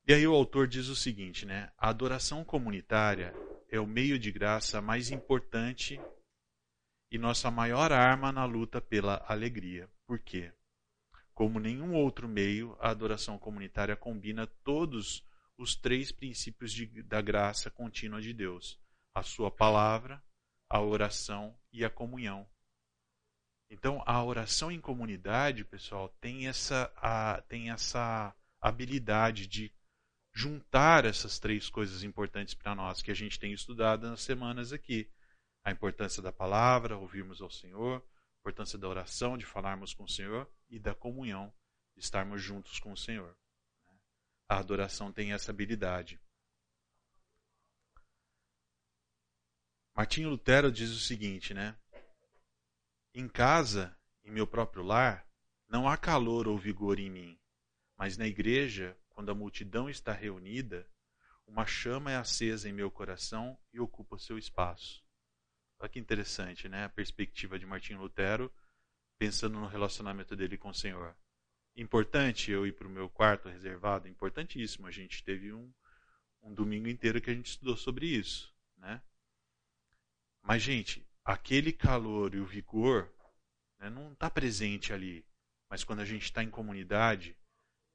E aí o autor diz o seguinte, né? A adoração comunitária é o meio de graça mais importante e nossa maior arma na luta pela alegria. Por quê? Como nenhum outro meio, a adoração comunitária combina todos os três princípios de, da graça contínua de Deus: a sua palavra, a oração e a comunhão. Então, a oração em comunidade, pessoal, tem essa, a, tem essa habilidade de juntar essas três coisas importantes para nós que a gente tem estudado nas semanas aqui. A importância da palavra, ouvirmos ao Senhor, a importância da oração, de falarmos com o Senhor e da comunhão, de estarmos juntos com o Senhor. A adoração tem essa habilidade. Martinho Lutero diz o seguinte, né? Em casa, em meu próprio lar, não há calor ou vigor em mim, mas na igreja, quando a multidão está reunida, uma chama é acesa em meu coração e ocupa seu espaço. Olha que interessante, né? A perspectiva de Martinho Lutero, pensando no relacionamento dele com o Senhor. Importante eu ir para o meu quarto reservado? Importantíssimo. A gente teve um, um domingo inteiro que a gente estudou sobre isso, né? Mas, gente, aquele calor e o vigor né, não está presente ali. Mas quando a gente está em comunidade,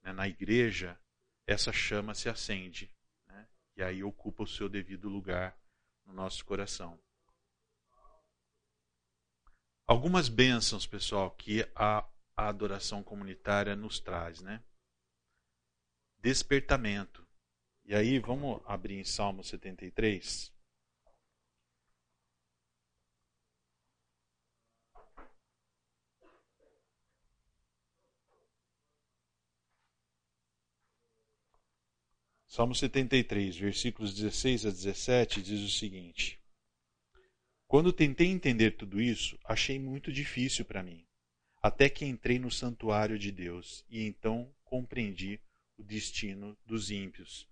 né, na igreja, essa chama se acende. Né, e aí ocupa o seu devido lugar no nosso coração. Algumas bênçãos, pessoal, que a, a adoração comunitária nos traz, né? Despertamento. E aí, vamos abrir em Salmo 73. Salmo 73, versículos 16 a 17, diz o seguinte: Quando tentei entender tudo isso, achei muito difícil para mim, até que entrei no santuário de Deus e então compreendi o destino dos ímpios.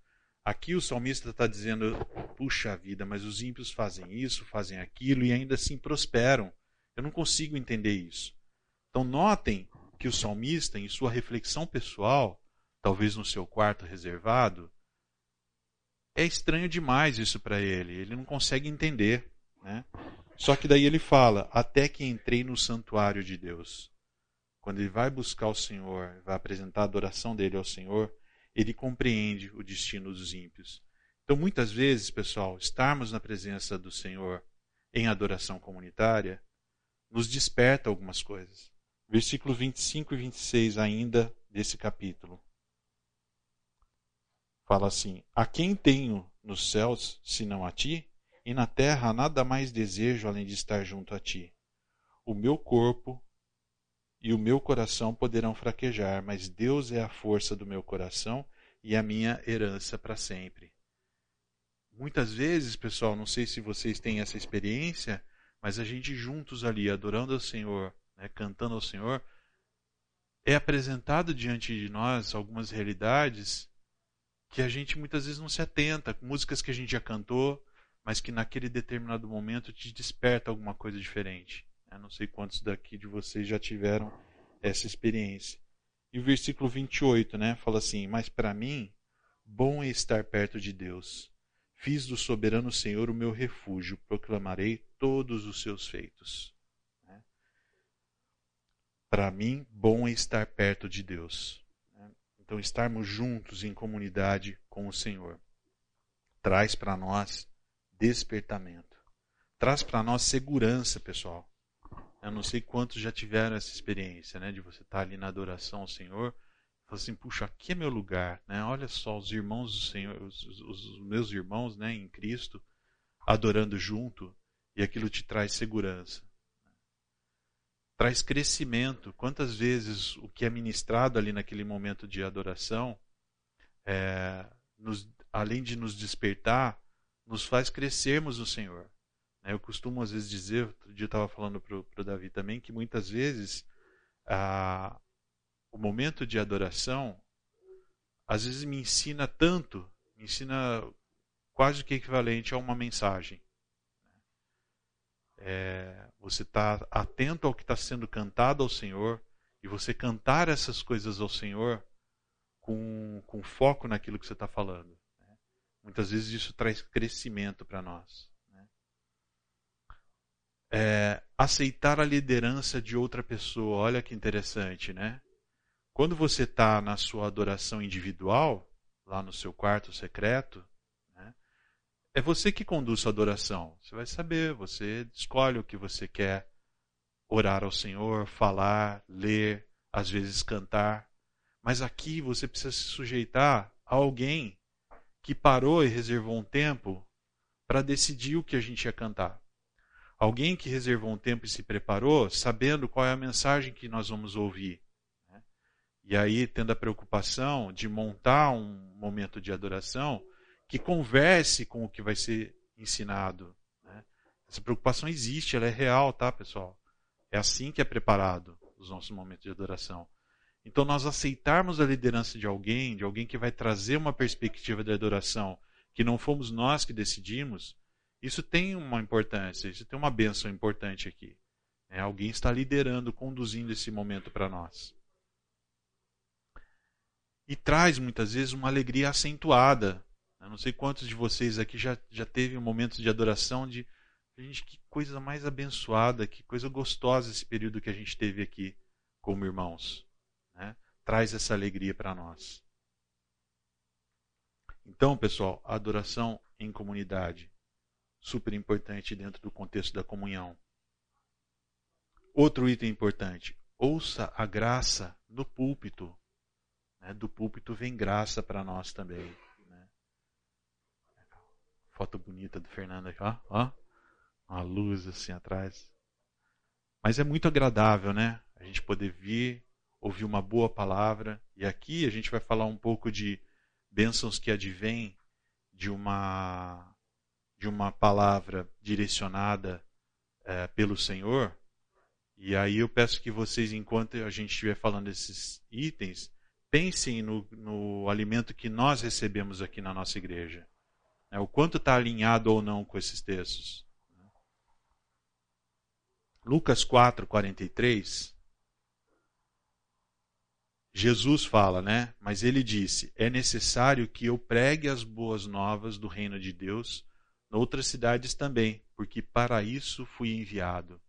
Aqui o salmista está dizendo: puxa vida, mas os ímpios fazem isso, fazem aquilo e ainda assim prosperam. Eu não consigo entender isso. Então, notem que o salmista, em sua reflexão pessoal, talvez no seu quarto reservado, é estranho demais isso para ele. Ele não consegue entender. Né? Só que daí ele fala: até que entrei no santuário de Deus. Quando ele vai buscar o Senhor, vai apresentar a adoração dele ao Senhor, ele compreende o destino dos ímpios. Então, muitas vezes, pessoal, estarmos na presença do Senhor em adoração comunitária nos desperta algumas coisas. Versículos 25 e 26 ainda desse capítulo fala assim: A quem tenho nos céus senão a ti? E na terra nada mais desejo além de estar junto a ti. O meu corpo e o meu coração poderão fraquejar, mas Deus é a força do meu coração e a minha herança para sempre. Muitas vezes, pessoal, não sei se vocês têm essa experiência, mas a gente juntos ali, adorando ao Senhor, né, cantando ao Senhor, é apresentado diante de nós algumas realidades que a gente muitas vezes não se atenta, músicas que a gente já cantou, mas que naquele determinado momento te desperta alguma coisa diferente. Eu não sei quantos daqui de vocês já tiveram essa experiência. E o versículo 28, né, fala assim: "Mas para mim, bom é estar perto de Deus. Fiz do soberano Senhor o meu refúgio, proclamarei todos os seus feitos." Né? Para mim, bom é estar perto de Deus. Então, estarmos juntos em comunidade com o Senhor traz para nós despertamento, traz para nós segurança, pessoal. Eu não sei quantos já tiveram essa experiência, né, de você estar ali na adoração ao Senhor, e falar assim, puxa, aqui é meu lugar, né? Olha só os irmãos do Senhor, os, os, os meus irmãos, né, em Cristo, adorando junto, e aquilo te traz segurança traz crescimento. Quantas vezes o que é ministrado ali naquele momento de adoração, é, nos, além de nos despertar, nos faz crescermos no Senhor. Né, eu costumo às vezes dizer, outro dia eu estava falando para o Davi também, que muitas vezes a, o momento de adoração, às vezes me ensina tanto, me ensina quase que equivalente a uma mensagem. É, você está atento ao que está sendo cantado ao Senhor e você cantar essas coisas ao Senhor com, com foco naquilo que você está falando. Né? Muitas vezes isso traz crescimento para nós. Né? É, aceitar a liderança de outra pessoa, olha que interessante, né? Quando você está na sua adoração individual, lá no seu quarto secreto, é você que conduz sua adoração. Você vai saber, você escolhe o que você quer orar ao Senhor, falar, ler, às vezes cantar. Mas aqui você precisa se sujeitar a alguém que parou e reservou um tempo para decidir o que a gente ia cantar. Alguém que reservou um tempo e se preparou, sabendo qual é a mensagem que nós vamos ouvir. Né? E aí, tendo a preocupação de montar um momento de adoração que converse com o que vai ser ensinado. Né? Essa preocupação existe, ela é real, tá, pessoal? É assim que é preparado os nossos momentos de adoração. Então, nós aceitarmos a liderança de alguém, de alguém que vai trazer uma perspectiva de adoração que não fomos nós que decidimos, isso tem uma importância, isso tem uma bênção importante aqui. É, alguém está liderando, conduzindo esse momento para nós. E traz muitas vezes uma alegria acentuada. Eu não sei quantos de vocês aqui já, já teve um momento de adoração de gente, que coisa mais abençoada, que coisa gostosa esse período que a gente teve aqui como irmãos. Né? Traz essa alegria para nós. Então, pessoal, adoração em comunidade, super importante dentro do contexto da comunhão. Outro item importante: ouça a graça no púlpito. Né? Do púlpito vem graça para nós também. Foto bonita do Fernando aqui, ó, ó, uma luz assim atrás. Mas é muito agradável, né? A gente poder vir, ouvir uma boa palavra. E aqui a gente vai falar um pouco de bênçãos que advêm de uma de uma palavra direcionada é, pelo Senhor. E aí eu peço que vocês, enquanto a gente estiver falando desses itens, pensem no, no alimento que nós recebemos aqui na nossa igreja. Né? O quanto está alinhado ou não com esses textos. Lucas 4, 43 Jesus fala, né? Mas ele disse: É necessário que eu pregue as boas novas do reino de Deus noutras cidades também, porque para isso fui enviado.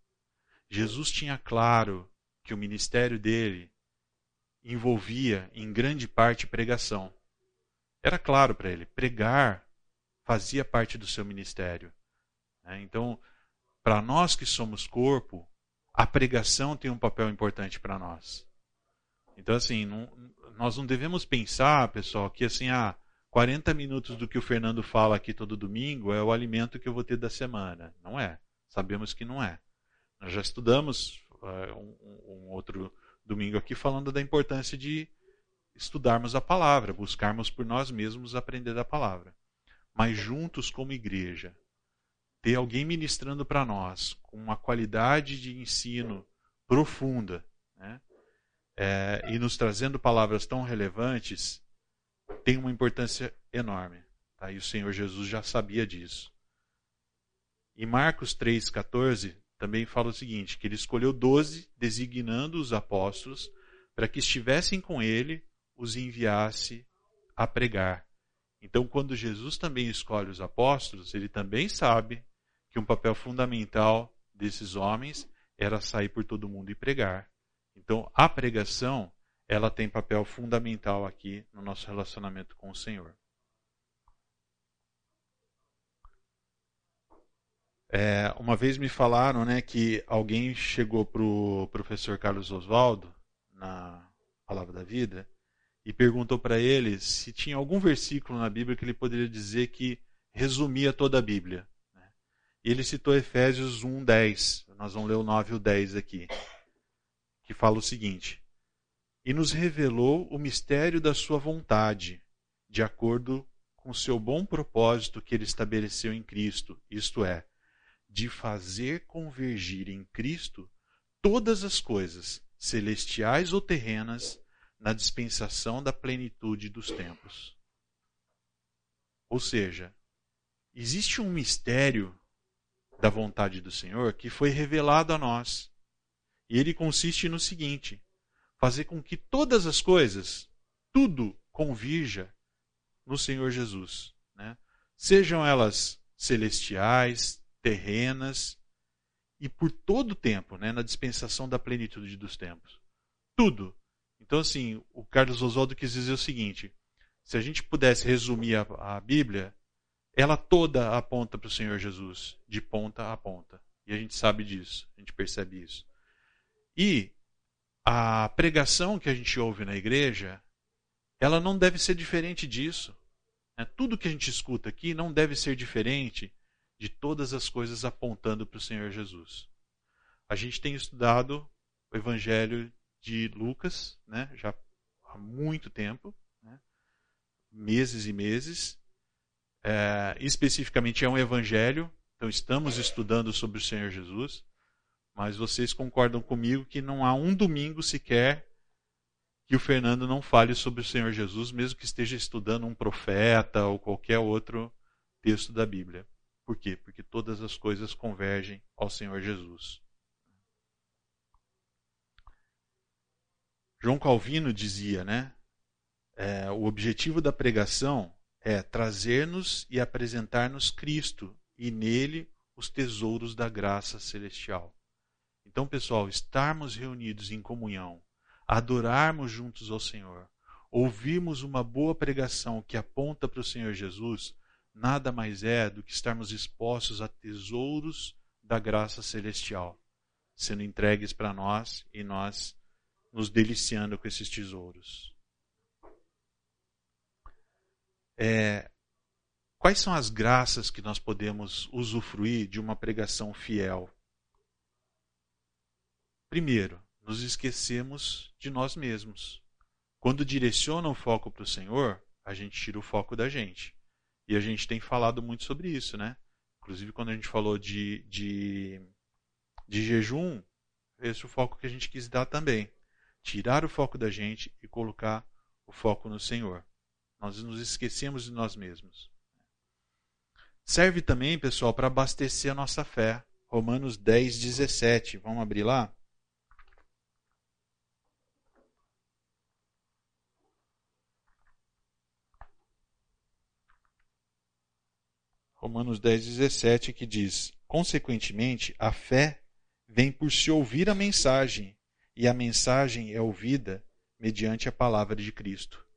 Jesus tinha claro que o ministério dele envolvia em grande parte pregação. Era claro para ele, pregar fazia parte do seu ministério. Né? Então, para nós que somos corpo, a pregação tem um papel importante para nós. Então, assim, não, nós não devemos pensar, pessoal, que assim, ah, 40 minutos do que o Fernando fala aqui todo domingo é o alimento que eu vou ter da semana. Não é. Sabemos que não é. Nós já estudamos uh, um, um outro domingo aqui falando da importância de estudarmos a palavra, buscarmos por nós mesmos aprender da palavra. Mas juntos como igreja, ter alguém ministrando para nós com uma qualidade de ensino profunda, né? é, e nos trazendo palavras tão relevantes, tem uma importância enorme. Tá? E o Senhor Jesus já sabia disso. Em Marcos 3,14 também fala o seguinte: que ele escolheu doze, designando os apóstolos, para que estivessem com ele, os enviasse a pregar. Então, quando Jesus também escolhe os apóstolos, ele também sabe que um papel fundamental desses homens era sair por todo mundo e pregar. Então, a pregação, ela tem papel fundamental aqui no nosso relacionamento com o Senhor. É, uma vez me falaram né, que alguém chegou para o professor Carlos Oswaldo, na Palavra da Vida, e perguntou para ele se tinha algum versículo na Bíblia que ele poderia dizer que resumia toda a Bíblia. Né. Ele citou Efésios 1, 10. Nós vamos ler o 9 e o 10 aqui que fala o seguinte: E nos revelou o mistério da sua vontade, de acordo com o seu bom propósito que ele estabeleceu em Cristo, isto é, de fazer convergir em Cristo todas as coisas, celestiais ou terrenas, na dispensação da plenitude dos tempos. Ou seja, existe um mistério da vontade do Senhor que foi revelado a nós. E ele consiste no seguinte: fazer com que todas as coisas, tudo convirja no Senhor Jesus. Né? Sejam elas celestiais, terrenas e por todo o tempo, né? na dispensação da plenitude dos tempos. Tudo. Então, assim, o Carlos Oswaldo quis dizer o seguinte: se a gente pudesse resumir a, a Bíblia, ela toda aponta para o Senhor Jesus, de ponta a ponta. E a gente sabe disso, a gente percebe isso. E a pregação que a gente ouve na igreja, ela não deve ser diferente disso. Né? Tudo que a gente escuta aqui não deve ser diferente de todas as coisas apontando para o Senhor Jesus. A gente tem estudado o Evangelho de Lucas, né, já há muito tempo, né, meses e meses. É, especificamente é um Evangelho, então estamos estudando sobre o Senhor Jesus, mas vocês concordam comigo que não há um domingo sequer que o Fernando não fale sobre o Senhor Jesus, mesmo que esteja estudando um profeta ou qualquer outro texto da Bíblia. Por quê? Porque todas as coisas convergem ao Senhor Jesus. João Calvino dizia, né? É, o objetivo da pregação é trazer-nos e apresentar-nos Cristo e nele os tesouros da graça celestial. Então, pessoal, estarmos reunidos em comunhão, adorarmos juntos ao Senhor, ouvirmos uma boa pregação que aponta para o Senhor Jesus, nada mais é do que estarmos expostos a tesouros da graça celestial, sendo entregues para nós e nós nos deliciando com esses tesouros. É, quais são as graças que nós podemos usufruir de uma pregação fiel? Primeiro, nos esquecemos de nós mesmos. Quando direciona o foco para o Senhor, a gente tira o foco da gente. E a gente tem falado muito sobre isso, né? Inclusive, quando a gente falou de, de, de jejum, esse é o foco que a gente quis dar também. Tirar o foco da gente e colocar o foco no Senhor. Nós nos esquecemos de nós mesmos. Serve também, pessoal, para abastecer a nossa fé. Romanos 10, 17. Vamos abrir lá? Romanos 10, 17, que diz: Consequentemente, a fé vem por se ouvir a mensagem, e a mensagem é ouvida mediante a palavra de Cristo.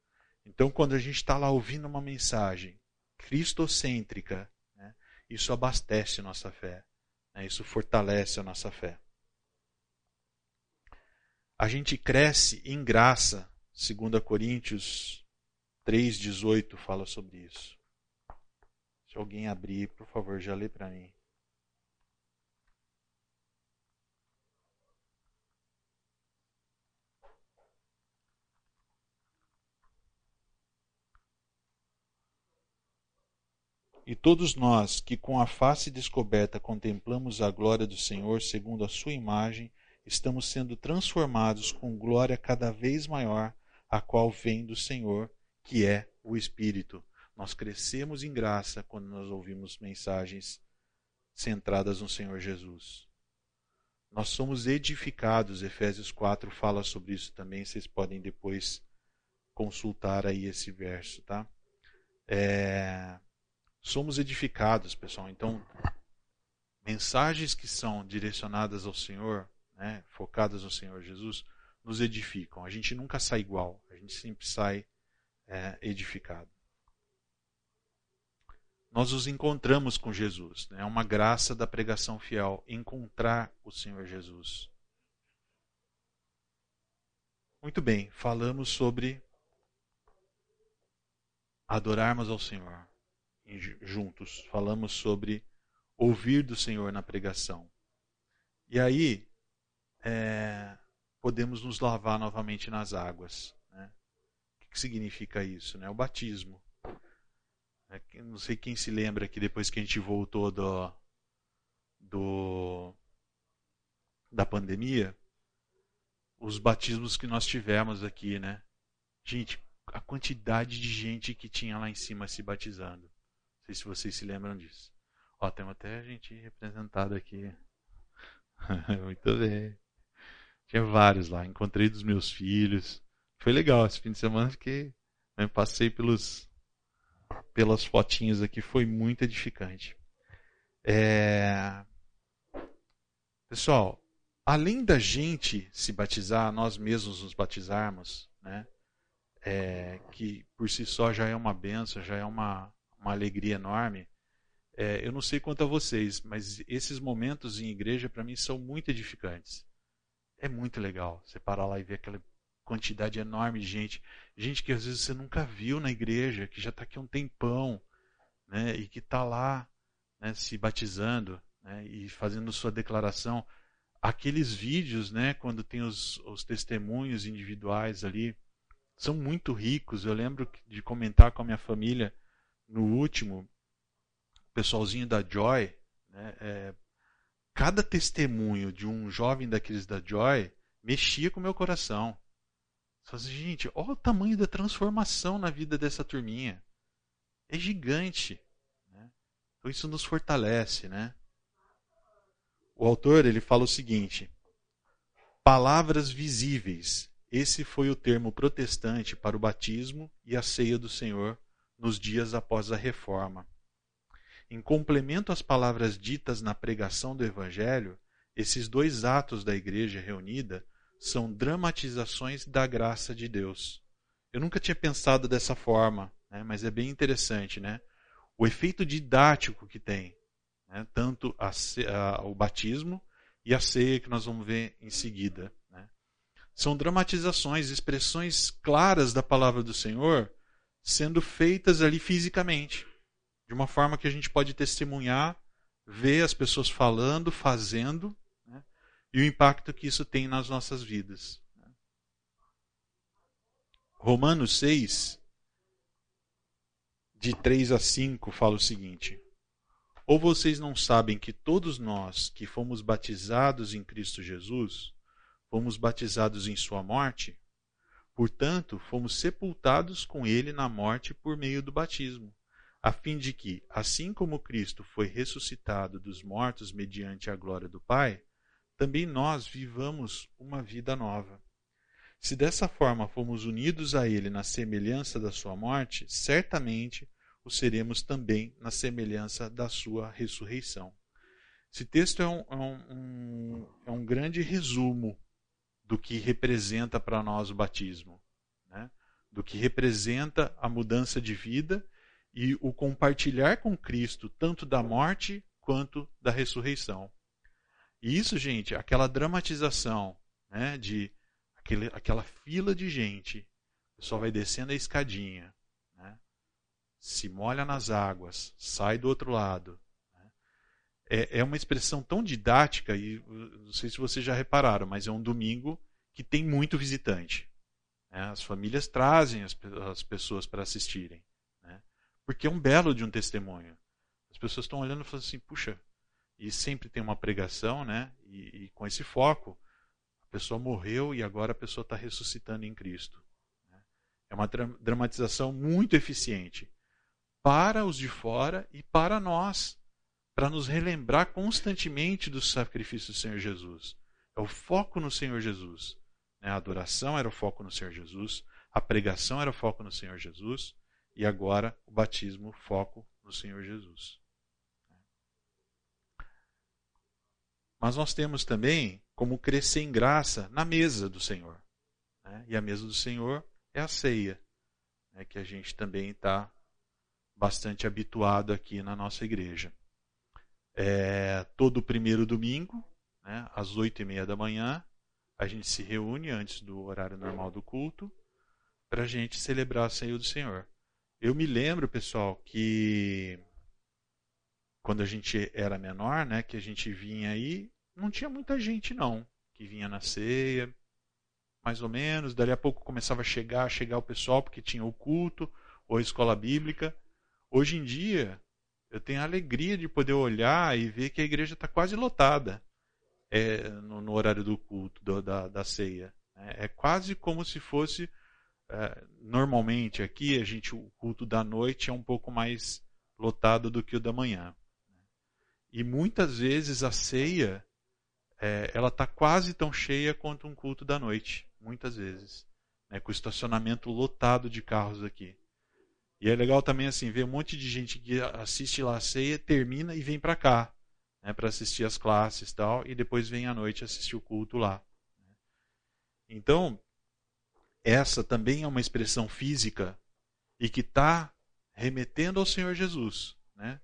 Então, quando a gente está lá ouvindo uma mensagem cristocêntrica, né, isso abastece nossa fé, né, isso fortalece a nossa fé. A gente cresce em graça, 2 Coríntios 3,18 fala sobre isso. Se alguém abrir, por favor, já lê para mim. E todos nós que com a face descoberta contemplamos a glória do Senhor segundo a sua imagem, estamos sendo transformados com glória cada vez maior, a qual vem do Senhor, que é o Espírito. Nós crescemos em graça quando nós ouvimos mensagens centradas no Senhor Jesus. Nós somos edificados, Efésios 4 fala sobre isso também, vocês podem depois consultar aí esse verso, tá? É, somos edificados, pessoal. Então, mensagens que são direcionadas ao Senhor, né, focadas no Senhor Jesus, nos edificam. A gente nunca sai igual, a gente sempre sai é, edificado nós nos encontramos com Jesus. Né? É uma graça da pregação fiel encontrar o Senhor Jesus. Muito bem, falamos sobre adorarmos ao Senhor juntos. Falamos sobre ouvir do Senhor na pregação. E aí, é, podemos nos lavar novamente nas águas. Né? O que significa isso? Né? O batismo. É não sei quem se lembra que depois que a gente voltou do, do da pandemia, os batismos que nós tivemos aqui, né? Gente, a quantidade de gente que tinha lá em cima se batizando. Não sei se vocês se lembram disso. Ó, temos até gente representada aqui. [laughs] Muito bem. Tinha vários lá. Encontrei dos meus filhos. Foi legal esse fim de semana, fiquei. Né, passei pelos pelas fotinhas aqui, foi muito edificante. É... Pessoal, além da gente se batizar, nós mesmos nos batizarmos, né? É, que por si só já é uma benção, já é uma, uma alegria enorme. É, eu não sei quanto a vocês, mas esses momentos em igreja para mim são muito edificantes. É muito legal você parar lá e ver aquela quantidade enorme de gente. Gente que às vezes você nunca viu na igreja, que já está aqui há um tempão, né, e que está lá né, se batizando né, e fazendo sua declaração. Aqueles vídeos, né, quando tem os, os testemunhos individuais ali, são muito ricos. Eu lembro de comentar com a minha família no último, pessoalzinho da Joy, né, é, cada testemunho de um jovem daqueles da Joy mexia com o meu coração. Assim, gente, olha o tamanho da transformação na vida dessa turminha. É gigante. Né? Então isso nos fortalece, né? O autor ele fala o seguinte: palavras visíveis. Esse foi o termo protestante para o batismo e a ceia do Senhor nos dias após a reforma. Em complemento às palavras ditas na pregação do Evangelho, esses dois atos da igreja reunida são dramatizações da graça de Deus. Eu nunca tinha pensado dessa forma, né, mas é bem interessante, né? O efeito didático que tem, né, tanto a, a, o batismo e a ceia que nós vamos ver em seguida. Né? São dramatizações, expressões claras da palavra do Senhor sendo feitas ali fisicamente de uma forma que a gente pode testemunhar, ver as pessoas falando, fazendo, né? e o impacto que isso tem nas nossas vidas. Romanos 6, de 3 a 5, fala o seguinte: Ou vocês não sabem que todos nós que fomos batizados em Cristo Jesus, fomos batizados em Sua morte? Portanto, fomos sepultados com Ele na morte por meio do batismo a fim de que, assim como Cristo foi ressuscitado dos mortos mediante a glória do Pai, também nós vivamos uma vida nova. Se dessa forma fomos unidos a Ele na semelhança da Sua morte, certamente o seremos também na semelhança da Sua ressurreição. Esse texto é um, é um, é um grande resumo do que representa para nós o batismo, né? do que representa a mudança de vida e o compartilhar com Cristo, tanto da morte quanto da ressurreição. E isso, gente, aquela dramatização né, de aquele, aquela fila de gente, o pessoal vai descendo a escadinha, né, se molha nas águas, sai do outro lado. Né, é, é uma expressão tão didática, e não sei se vocês já repararam, mas é um domingo que tem muito visitante. Né, as famílias trazem as, as pessoas para assistirem. Porque é um belo de um testemunho. As pessoas estão olhando e falando assim, puxa, e sempre tem uma pregação, né? E, e com esse foco, a pessoa morreu e agora a pessoa está ressuscitando em Cristo. Né? É uma dramatização muito eficiente para os de fora e para nós, para nos relembrar constantemente do sacrifício do Senhor Jesus. É o foco no Senhor Jesus. Né? A adoração era o foco no Senhor Jesus, a pregação era o foco no Senhor Jesus, e agora o batismo, foco no Senhor Jesus. Mas nós temos também como crescer em graça na mesa do Senhor. Né? E a mesa do Senhor é a ceia, né? que a gente também está bastante habituado aqui na nossa igreja. É, todo primeiro domingo, né, às oito e meia da manhã, a gente se reúne antes do horário normal do culto para a gente celebrar a ceia do Senhor. Eu me lembro, pessoal, que quando a gente era menor, né, que a gente vinha aí, não tinha muita gente não, que vinha na ceia, mais ou menos, dali a pouco começava a chegar, a chegar o pessoal porque tinha o culto ou a escola bíblica. Hoje em dia, eu tenho a alegria de poder olhar e ver que a igreja está quase lotada é, no, no, horário do culto, do, da, da ceia. É, é quase como se fosse é, normalmente aqui a gente o culto da noite é um pouco mais lotado do que o da manhã. E muitas vezes a ceia é, ela está quase tão cheia quanto um culto da noite, muitas vezes, né, com o estacionamento lotado de carros aqui. E é legal também assim ver um monte de gente que assiste lá a ceia, termina e vem para cá, né, para assistir as classes tal, e depois vem à noite assistir o culto lá. Então essa também é uma expressão física e que está remetendo ao Senhor Jesus. Né?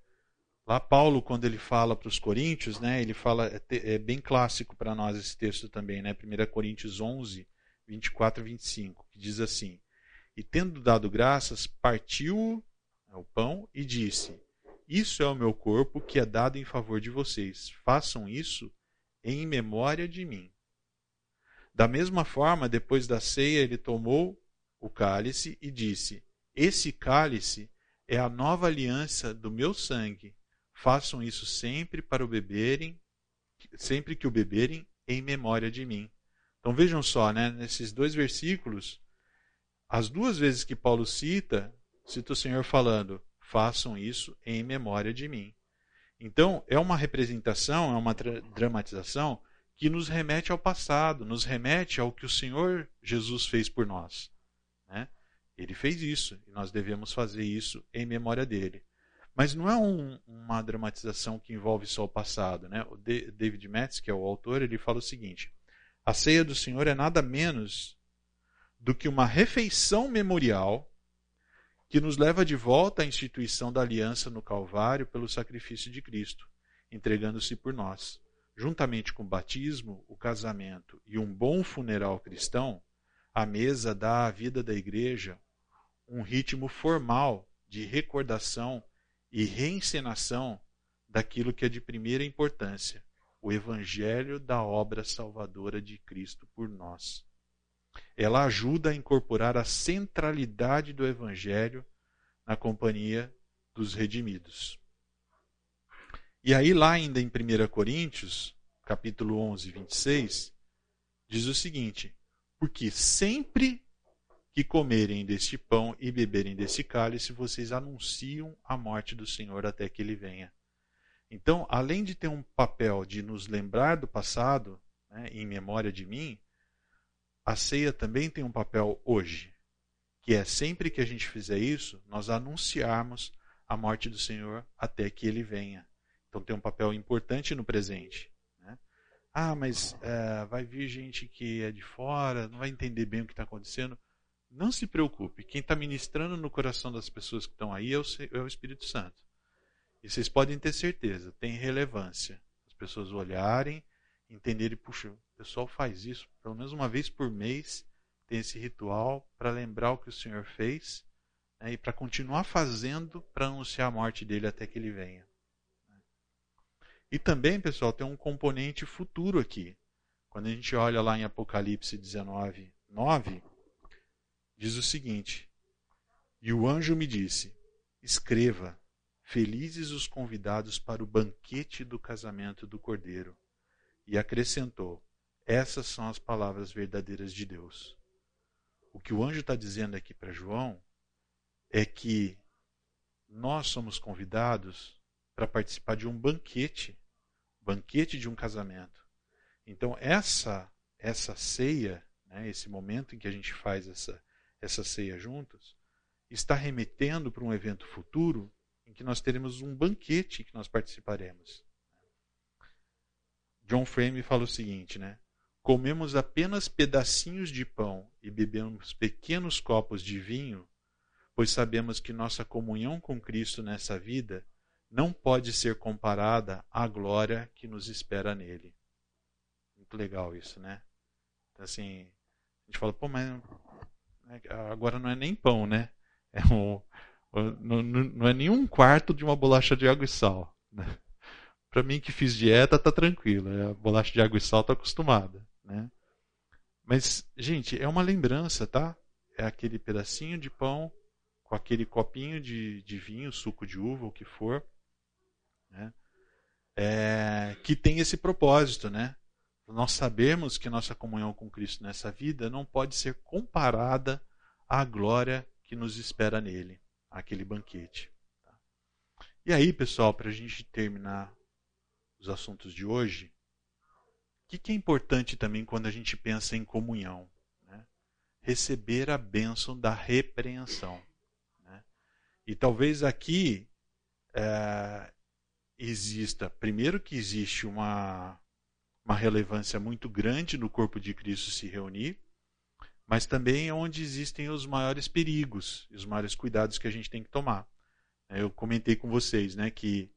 Lá Paulo, quando ele fala para os coríntios, né, ele fala, é, é bem clássico para nós esse texto também, né, 1 Coríntios 11, 24 e 25, que diz assim, E tendo dado graças, partiu o pão e disse, Isso é o meu corpo que é dado em favor de vocês, façam isso em memória de mim. Da mesma forma, depois da ceia, ele tomou o cálice e disse, Esse cálice é a nova aliança do meu sangue, Façam isso sempre para o beberem, sempre que o beberem, em memória de mim. Então vejam só, né, nesses dois versículos, as duas vezes que Paulo cita, cita o Senhor falando: façam isso em memória de mim. Então, é uma representação, é uma dramatização que nos remete ao passado, nos remete ao que o Senhor Jesus fez por nós. Né? Ele fez isso e nós devemos fazer isso em memória dele. Mas não é um, uma dramatização que envolve só o passado. Né? O David Metz, que é o autor, ele fala o seguinte: a ceia do Senhor é nada menos do que uma refeição memorial que nos leva de volta à instituição da aliança no Calvário pelo sacrifício de Cristo, entregando-se por nós. Juntamente com o batismo, o casamento e um bom funeral cristão, a mesa dá à vida da igreja um ritmo formal de recordação e reencenação daquilo que é de primeira importância, o evangelho da obra salvadora de Cristo por nós. Ela ajuda a incorporar a centralidade do evangelho na companhia dos redimidos. E aí lá ainda em 1 Coríntios, capítulo 11, 26, diz o seguinte: porque sempre que comerem deste pão e beberem desse cálice, vocês anunciam a morte do Senhor até que ele venha. Então, além de ter um papel de nos lembrar do passado, né, em memória de mim, a ceia também tem um papel hoje, que é sempre que a gente fizer isso, nós anunciarmos a morte do Senhor até que ele venha. Então tem um papel importante no presente. Né? Ah, mas é, vai vir gente que é de fora, não vai entender bem o que está acontecendo. Não se preocupe, quem está ministrando no coração das pessoas que estão aí é o, é o Espírito Santo. E vocês podem ter certeza, tem relevância. As pessoas olharem, entenderem, puxa, o pessoal faz isso pelo menos uma vez por mês, tem esse ritual para lembrar o que o Senhor fez né, e para continuar fazendo para anunciar a morte dele até que ele venha. E também, pessoal, tem um componente futuro aqui. Quando a gente olha lá em Apocalipse 19, 9, diz o seguinte: E o anjo me disse: Escreva, felizes os convidados para o banquete do casamento do cordeiro. E acrescentou: Essas são as palavras verdadeiras de Deus. O que o anjo está dizendo aqui para João é que nós somos convidados para participar de um banquete, banquete de um casamento. Então essa essa ceia, né, esse momento em que a gente faz essa essa ceia juntos, está remetendo para um evento futuro em que nós teremos um banquete que nós participaremos. John Frame fala o seguinte, né? Comemos apenas pedacinhos de pão e bebemos pequenos copos de vinho, pois sabemos que nossa comunhão com Cristo nessa vida não pode ser comparada à glória que nos espera nele. Muito legal isso, né? Então, assim, a gente fala, pô, mas né? Agora não é nem pão, né? É um, não, não é nem um quarto de uma bolacha de água e sal. Né? [laughs] Para mim que fiz dieta, tá tranquilo. É a bolacha de água e sal tá acostumada. Né? Mas, gente, é uma lembrança, tá? É aquele pedacinho de pão com aquele copinho de, de vinho, suco de uva, o que for, né? É, que tem esse propósito, né? nós sabemos que nossa comunhão com Cristo nessa vida não pode ser comparada à glória que nos espera nele, aquele banquete. Tá? E aí, pessoal, para a gente terminar os assuntos de hoje, o que, que, é importante também quando a gente pensa em comunhão? Né? Receber a bênção da repreensão. Né? E talvez aqui é, exista, primeiro que existe uma uma relevância muito grande no corpo de Cristo se reunir, mas também é onde existem os maiores perigos os maiores cuidados que a gente tem que tomar. Eu comentei com vocês né, que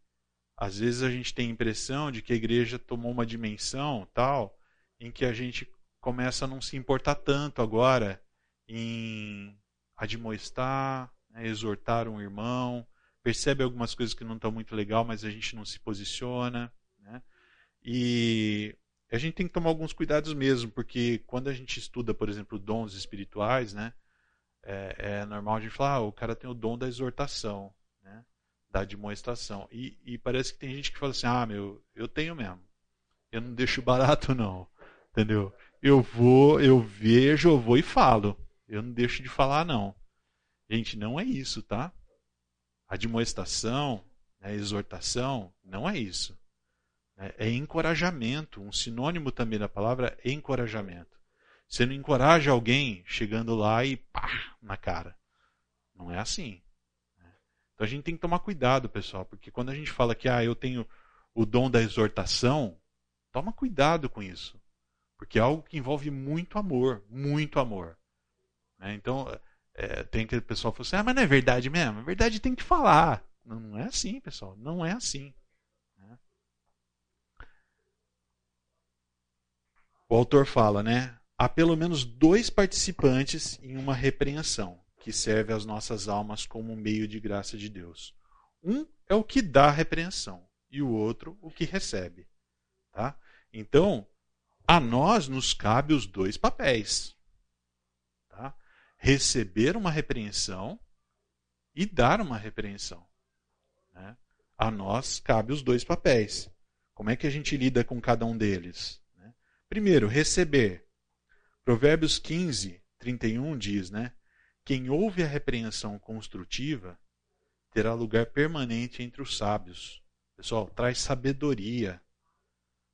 às vezes a gente tem a impressão de que a igreja tomou uma dimensão tal em que a gente começa a não se importar tanto agora em admoestar, né, exortar um irmão, percebe algumas coisas que não estão muito legal, mas a gente não se posiciona, né? E a gente tem que tomar alguns cuidados mesmo, porque quando a gente estuda, por exemplo, dons espirituais, né? É, é normal a gente falar, ah, o cara tem o dom da exortação? Da demonstração. E, e parece que tem gente que fala assim, ah, meu, eu tenho mesmo. Eu não deixo [laughs] barato, não. Entendeu? Eu vou, eu vejo, eu vou e falo. Eu não deixo de falar, não. Gente, não é isso, tá? A demonstração, né, a exortação, não é isso. É, é encorajamento. Um sinônimo também da palavra é encorajamento. Você não encoraja alguém chegando lá e pá, na cara. Não é assim. Então a gente tem que tomar cuidado, pessoal, porque quando a gente fala que ah, eu tenho o dom da exortação, toma cuidado com isso. Porque é algo que envolve muito amor, muito amor. Né? Então, é, tem que o pessoal falar assim, ah, mas não é verdade mesmo? A verdade tem que falar. Não, não é assim, pessoal. Não é assim. Né? O autor fala, né? Há pelo menos dois participantes em uma repreensão, que serve às nossas almas como meio de graça de Deus. Um é o que dá a repreensão e o outro o que recebe. Tá? Então, a nós nos cabe os dois papéis. Tá? Receber uma repreensão e dar uma repreensão. Né? A nós cabe os dois papéis. Como é que a gente lida com cada um deles? Né? Primeiro, receber. Provérbios 15, 31 diz, né? Quem ouve a repreensão construtiva terá lugar permanente entre os sábios. Pessoal, traz sabedoria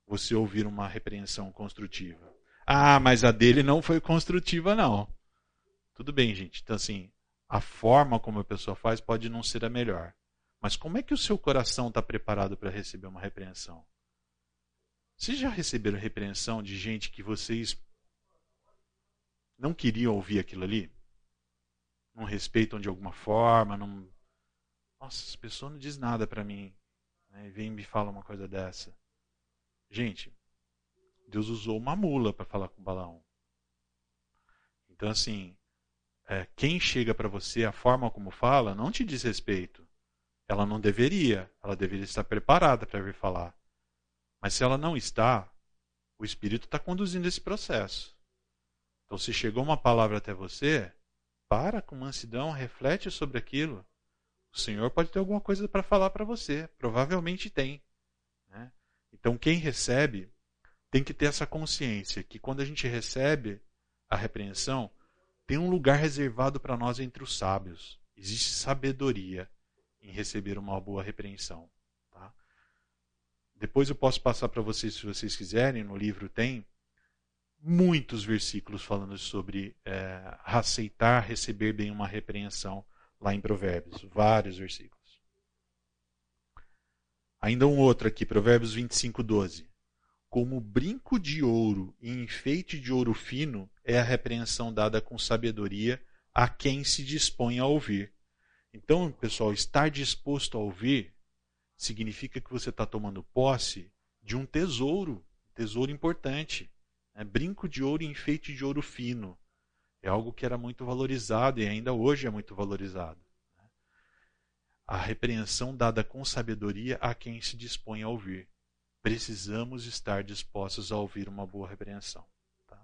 você ouvir uma repreensão construtiva. Ah, mas a dele não foi construtiva, não. Tudo bem, gente. Então, assim, a forma como a pessoa faz pode não ser a melhor. Mas como é que o seu coração está preparado para receber uma repreensão? Vocês já receberam repreensão de gente que vocês não queriam ouvir aquilo ali? Não respeitam de alguma forma? Não... Nossa, essa pessoa não diz nada para mim. Né? E vem me fala uma coisa dessa. Gente, Deus usou uma mula para falar com Balaão. Então, assim, é, quem chega para você, a forma como fala, não te diz respeito. Ela não deveria. Ela deveria estar preparada para vir falar. Mas se ela não está, o Espírito está conduzindo esse processo. Então, se chegou uma palavra até você, para com mansidão, reflete sobre aquilo. O Senhor pode ter alguma coisa para falar para você. Provavelmente tem. Então, quem recebe tem que ter essa consciência que quando a gente recebe a repreensão, tem um lugar reservado para nós entre os sábios. Existe sabedoria em receber uma boa repreensão. Tá? Depois eu posso passar para vocês, se vocês quiserem, no livro tem muitos versículos falando sobre é, aceitar, receber bem uma repreensão lá em Provérbios. Vários versículos. Ainda um outro aqui, Provérbios 25, 12. Como brinco de ouro e enfeite de ouro fino é a repreensão dada com sabedoria a quem se dispõe a ouvir. Então, pessoal, estar disposto a ouvir significa que você está tomando posse de um tesouro, tesouro importante. É brinco de ouro e enfeite de ouro fino. É algo que era muito valorizado e ainda hoje é muito valorizado a repreensão dada com sabedoria a quem se dispõe a ouvir. Precisamos estar dispostos a ouvir uma boa repreensão. Tá?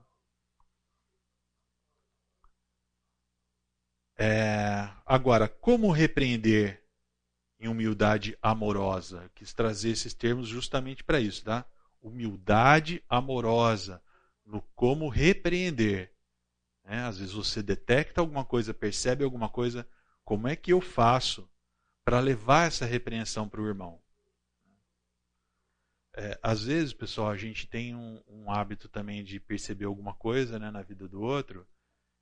É, agora, como repreender em humildade amorosa? Quis trazer esses termos justamente para isso, tá? Humildade amorosa no como repreender. É, às vezes você detecta alguma coisa, percebe alguma coisa, como é que eu faço para levar essa repreensão para o irmão. É, às vezes, pessoal, a gente tem um, um, hábito também de perceber alguma coisa né, na vida do outro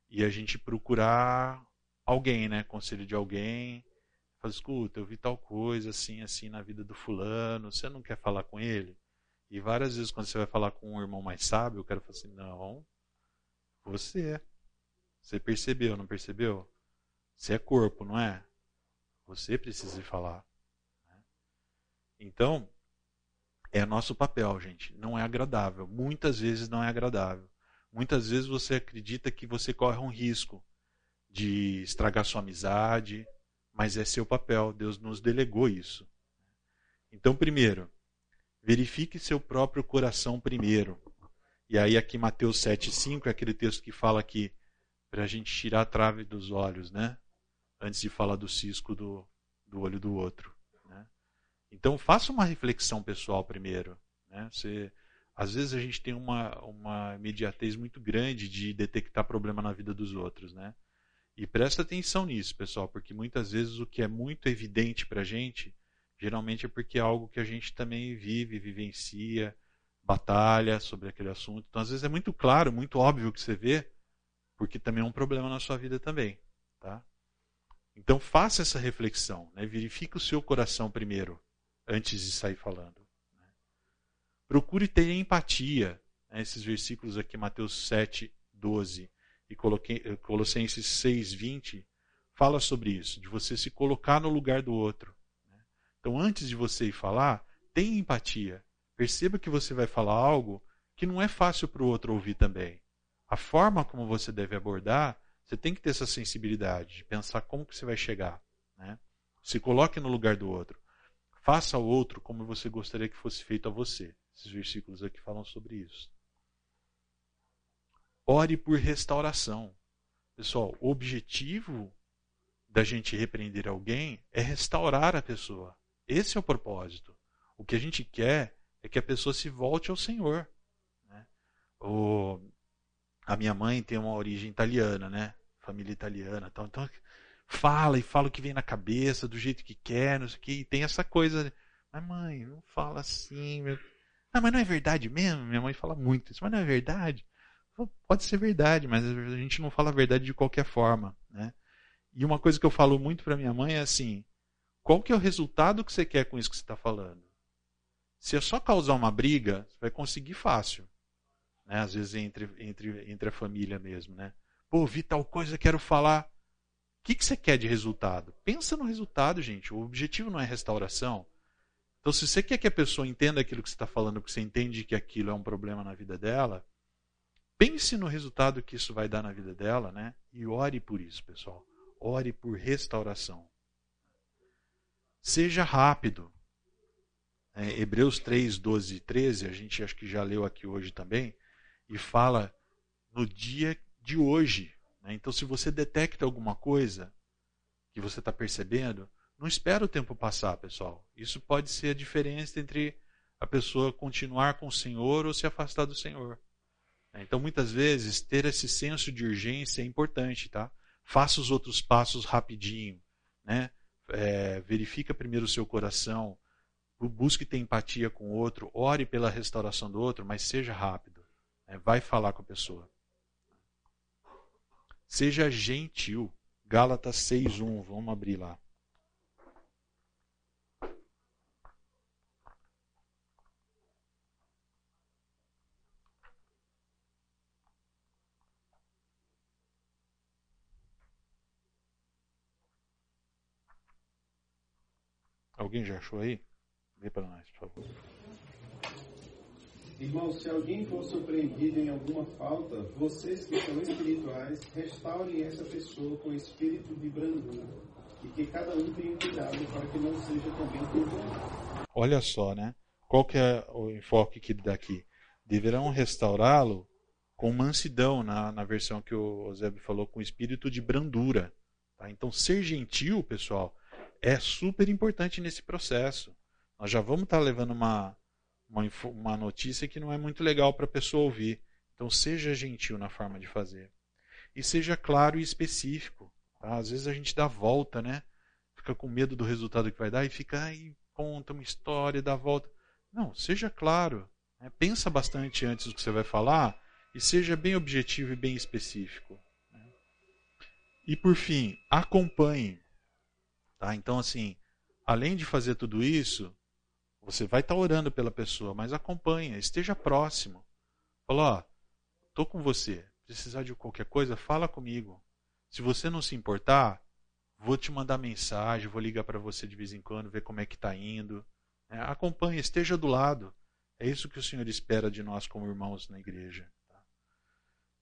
e a gente procurar alguém, né, conselho de alguém. Fala, escuta, eu vi tal coisa assim, assim na vida do fulano, você não quer falar com ele? E várias vezes, quando você vai falar com um irmão mais sábio, o cara fala assim: não, você. Você percebeu, não percebeu? Você é corpo, não é? Você precisa falar. Né? Então, é nosso papel, gente. Não é agradável. Muitas vezes não é agradável. Muitas vezes você acredita que você corre um risco de estragar sua amizade, mas é seu papel. Deus nos delegou isso. Então, primeiro, verifique seu próprio coração primeiro. E aí, aqui, Mateus 7,5 é aquele texto que fala que para a gente tirar a trave dos olhos, né? Antes de falar do cisco do, do olho do outro. Né? Então, faça uma reflexão pessoal primeiro. Né? Você, às vezes a gente tem uma, uma imediatez muito grande de detectar problema na vida dos outros. Né? E presta atenção nisso, pessoal, porque muitas vezes o que é muito evidente para a gente, geralmente é porque é algo que a gente também vive, vivencia, batalha sobre aquele assunto. Então, às vezes é muito claro, muito óbvio que você vê, porque também é um problema na sua vida também. Tá? Então faça essa reflexão, né? verifique o seu coração primeiro, antes de sair falando. Né? Procure ter empatia. Né? Esses versículos aqui, Mateus 7, 12 e Colossenses 6, 20, fala sobre isso, de você se colocar no lugar do outro. Então antes de você ir falar, tenha empatia. Perceba que você vai falar algo que não é fácil para o outro ouvir também a forma como você deve abordar, você tem que ter essa sensibilidade de pensar como que você vai chegar. Né? Se coloque no lugar do outro. Faça ao outro como você gostaria que fosse feito a você. Esses versículos aqui falam sobre isso. Ore por restauração. Pessoal, o objetivo da gente repreender alguém é restaurar a pessoa. Esse é o propósito. O que a gente quer é que a pessoa se volte ao Senhor. Né? O, a minha mãe tem uma origem italiana, né? Família italiana, tal. Então fala e fala o que vem na cabeça, do jeito que quer, não sei o que, e tem essa coisa. Mas mãe, não fala assim, meu. Ah, mas não é verdade mesmo? Minha mãe fala muito isso, mas não é verdade? Pode ser verdade, mas a gente não fala a verdade de qualquer forma, né? E uma coisa que eu falo muito para minha mãe é assim: qual que é o resultado que você quer com isso que você está falando? Se é só causar uma briga, você vai conseguir fácil né? às vezes entre, entre, entre a família mesmo. Né? Pô, vi tal coisa, quero falar. O que, que você quer de resultado? Pensa no resultado, gente. O objetivo não é restauração. Então, se você quer que a pessoa entenda aquilo que você está falando, porque você entende que aquilo é um problema na vida dela, pense no resultado que isso vai dar na vida dela, né? E ore por isso, pessoal. Ore por restauração. Seja rápido. É, Hebreus 3, 12 e 13, a gente acho que já leu aqui hoje também e fala no dia de hoje. Né? Então, se você detecta alguma coisa que você está percebendo, não espera o tempo passar, pessoal. Isso pode ser a diferença entre a pessoa continuar com o Senhor ou se afastar do Senhor. Então, muitas vezes, ter esse senso de urgência é importante, tá? Faça os outros passos rapidinho, né? É, verifica primeiro o seu coração, busque ter empatia com o outro, ore pela restauração do outro, mas seja rápido. É, vai falar com a pessoa. Seja gentil. Gálatas 6.1. Vamos abrir lá. Alguém já achou aí? Vê para nós, por favor. Irmãos, se alguém for surpreendido em alguma falta, vocês que são espirituais, restaurem essa pessoa com espírito de brandura, e que cada um tenha cuidado para que não seja também condenado. Olha só, né? Qual que é o enfoque que ele dá aqui? Deverão restaurá-lo com mansidão, na, na versão que o Eusébio falou, com espírito de brandura. Tá? Então, ser gentil, pessoal, é super importante nesse processo. Nós já vamos estar tá levando uma, uma, uma notícia que não é muito legal para a pessoa ouvir. Então seja gentil na forma de fazer. E seja claro e específico. Tá? Às vezes a gente dá volta, né? Fica com medo do resultado que vai dar e fica aí, conta uma história, dá volta. Não, seja claro. Né? Pensa bastante antes do que você vai falar e seja bem objetivo e bem específico. Né? E por fim, acompanhe. Tá? Então, assim, além de fazer tudo isso, você vai estar tá orando pela pessoa, mas acompanha, esteja próximo. Fala, ó, estou com você. Precisar de qualquer coisa, fala comigo. Se você não se importar, vou te mandar mensagem, vou ligar para você de vez em quando, ver como é que está indo. Né? Acompanhe, esteja do lado. É isso que o Senhor espera de nós como irmãos na igreja. Tá?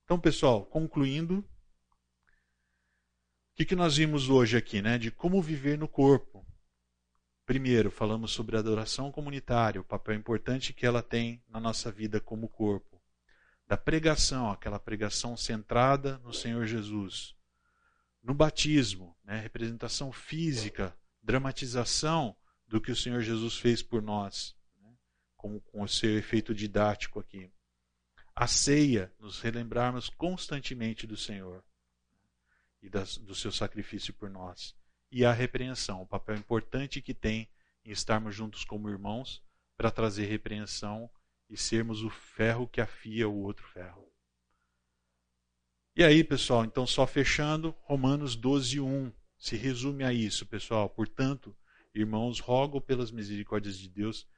Então, pessoal, concluindo, que, que nós vimos hoje aqui, né? De como viver no corpo. Primeiro, falamos sobre a adoração comunitária, o papel importante que ela tem na nossa vida como corpo. Da pregação, aquela pregação centrada no Senhor Jesus. No batismo, né, representação física, dramatização do que o Senhor Jesus fez por nós, né, com, com o seu efeito didático aqui. A ceia, nos relembrarmos constantemente do Senhor e das, do seu sacrifício por nós e a repreensão, o papel importante que tem em estarmos juntos como irmãos para trazer repreensão e sermos o ferro que afia o outro ferro. E aí, pessoal, então só fechando, Romanos 12, 1 se resume a isso, pessoal. Portanto, irmãos, rogo pelas misericórdias de Deus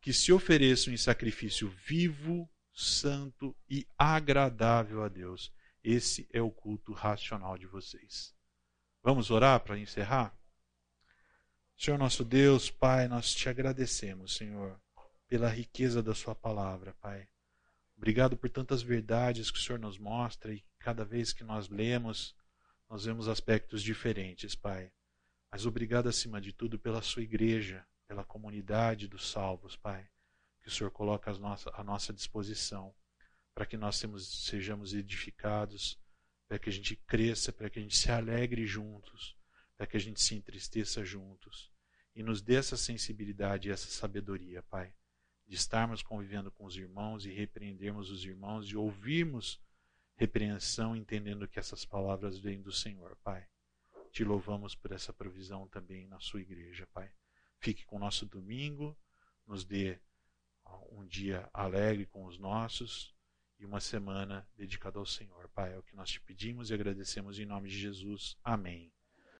que se ofereçam em sacrifício vivo, santo e agradável a Deus. Esse é o culto racional de vocês. Vamos orar para encerrar? Senhor nosso Deus, Pai, nós te agradecemos, Senhor, pela riqueza da Sua palavra, Pai. Obrigado por tantas verdades que o Senhor nos mostra e cada vez que nós lemos, nós vemos aspectos diferentes, Pai. Mas obrigado acima de tudo pela Sua igreja, pela comunidade dos salvos, Pai, que o Senhor coloca à nossa, disposição, para que nós sejamos edificados para que a gente cresça, para que a gente se alegre juntos, para que a gente se entristeça juntos. E nos dê essa sensibilidade e essa sabedoria, Pai, de estarmos convivendo com os irmãos e repreendermos os irmãos e ouvirmos repreensão, entendendo que essas palavras vêm do Senhor, Pai. Te louvamos por essa provisão também na sua igreja, Pai. Fique com o nosso domingo, nos dê um dia alegre com os nossos e uma semana dedicada ao Senhor. Pai, é o que nós te pedimos e agradecemos em nome de Jesus. Amém.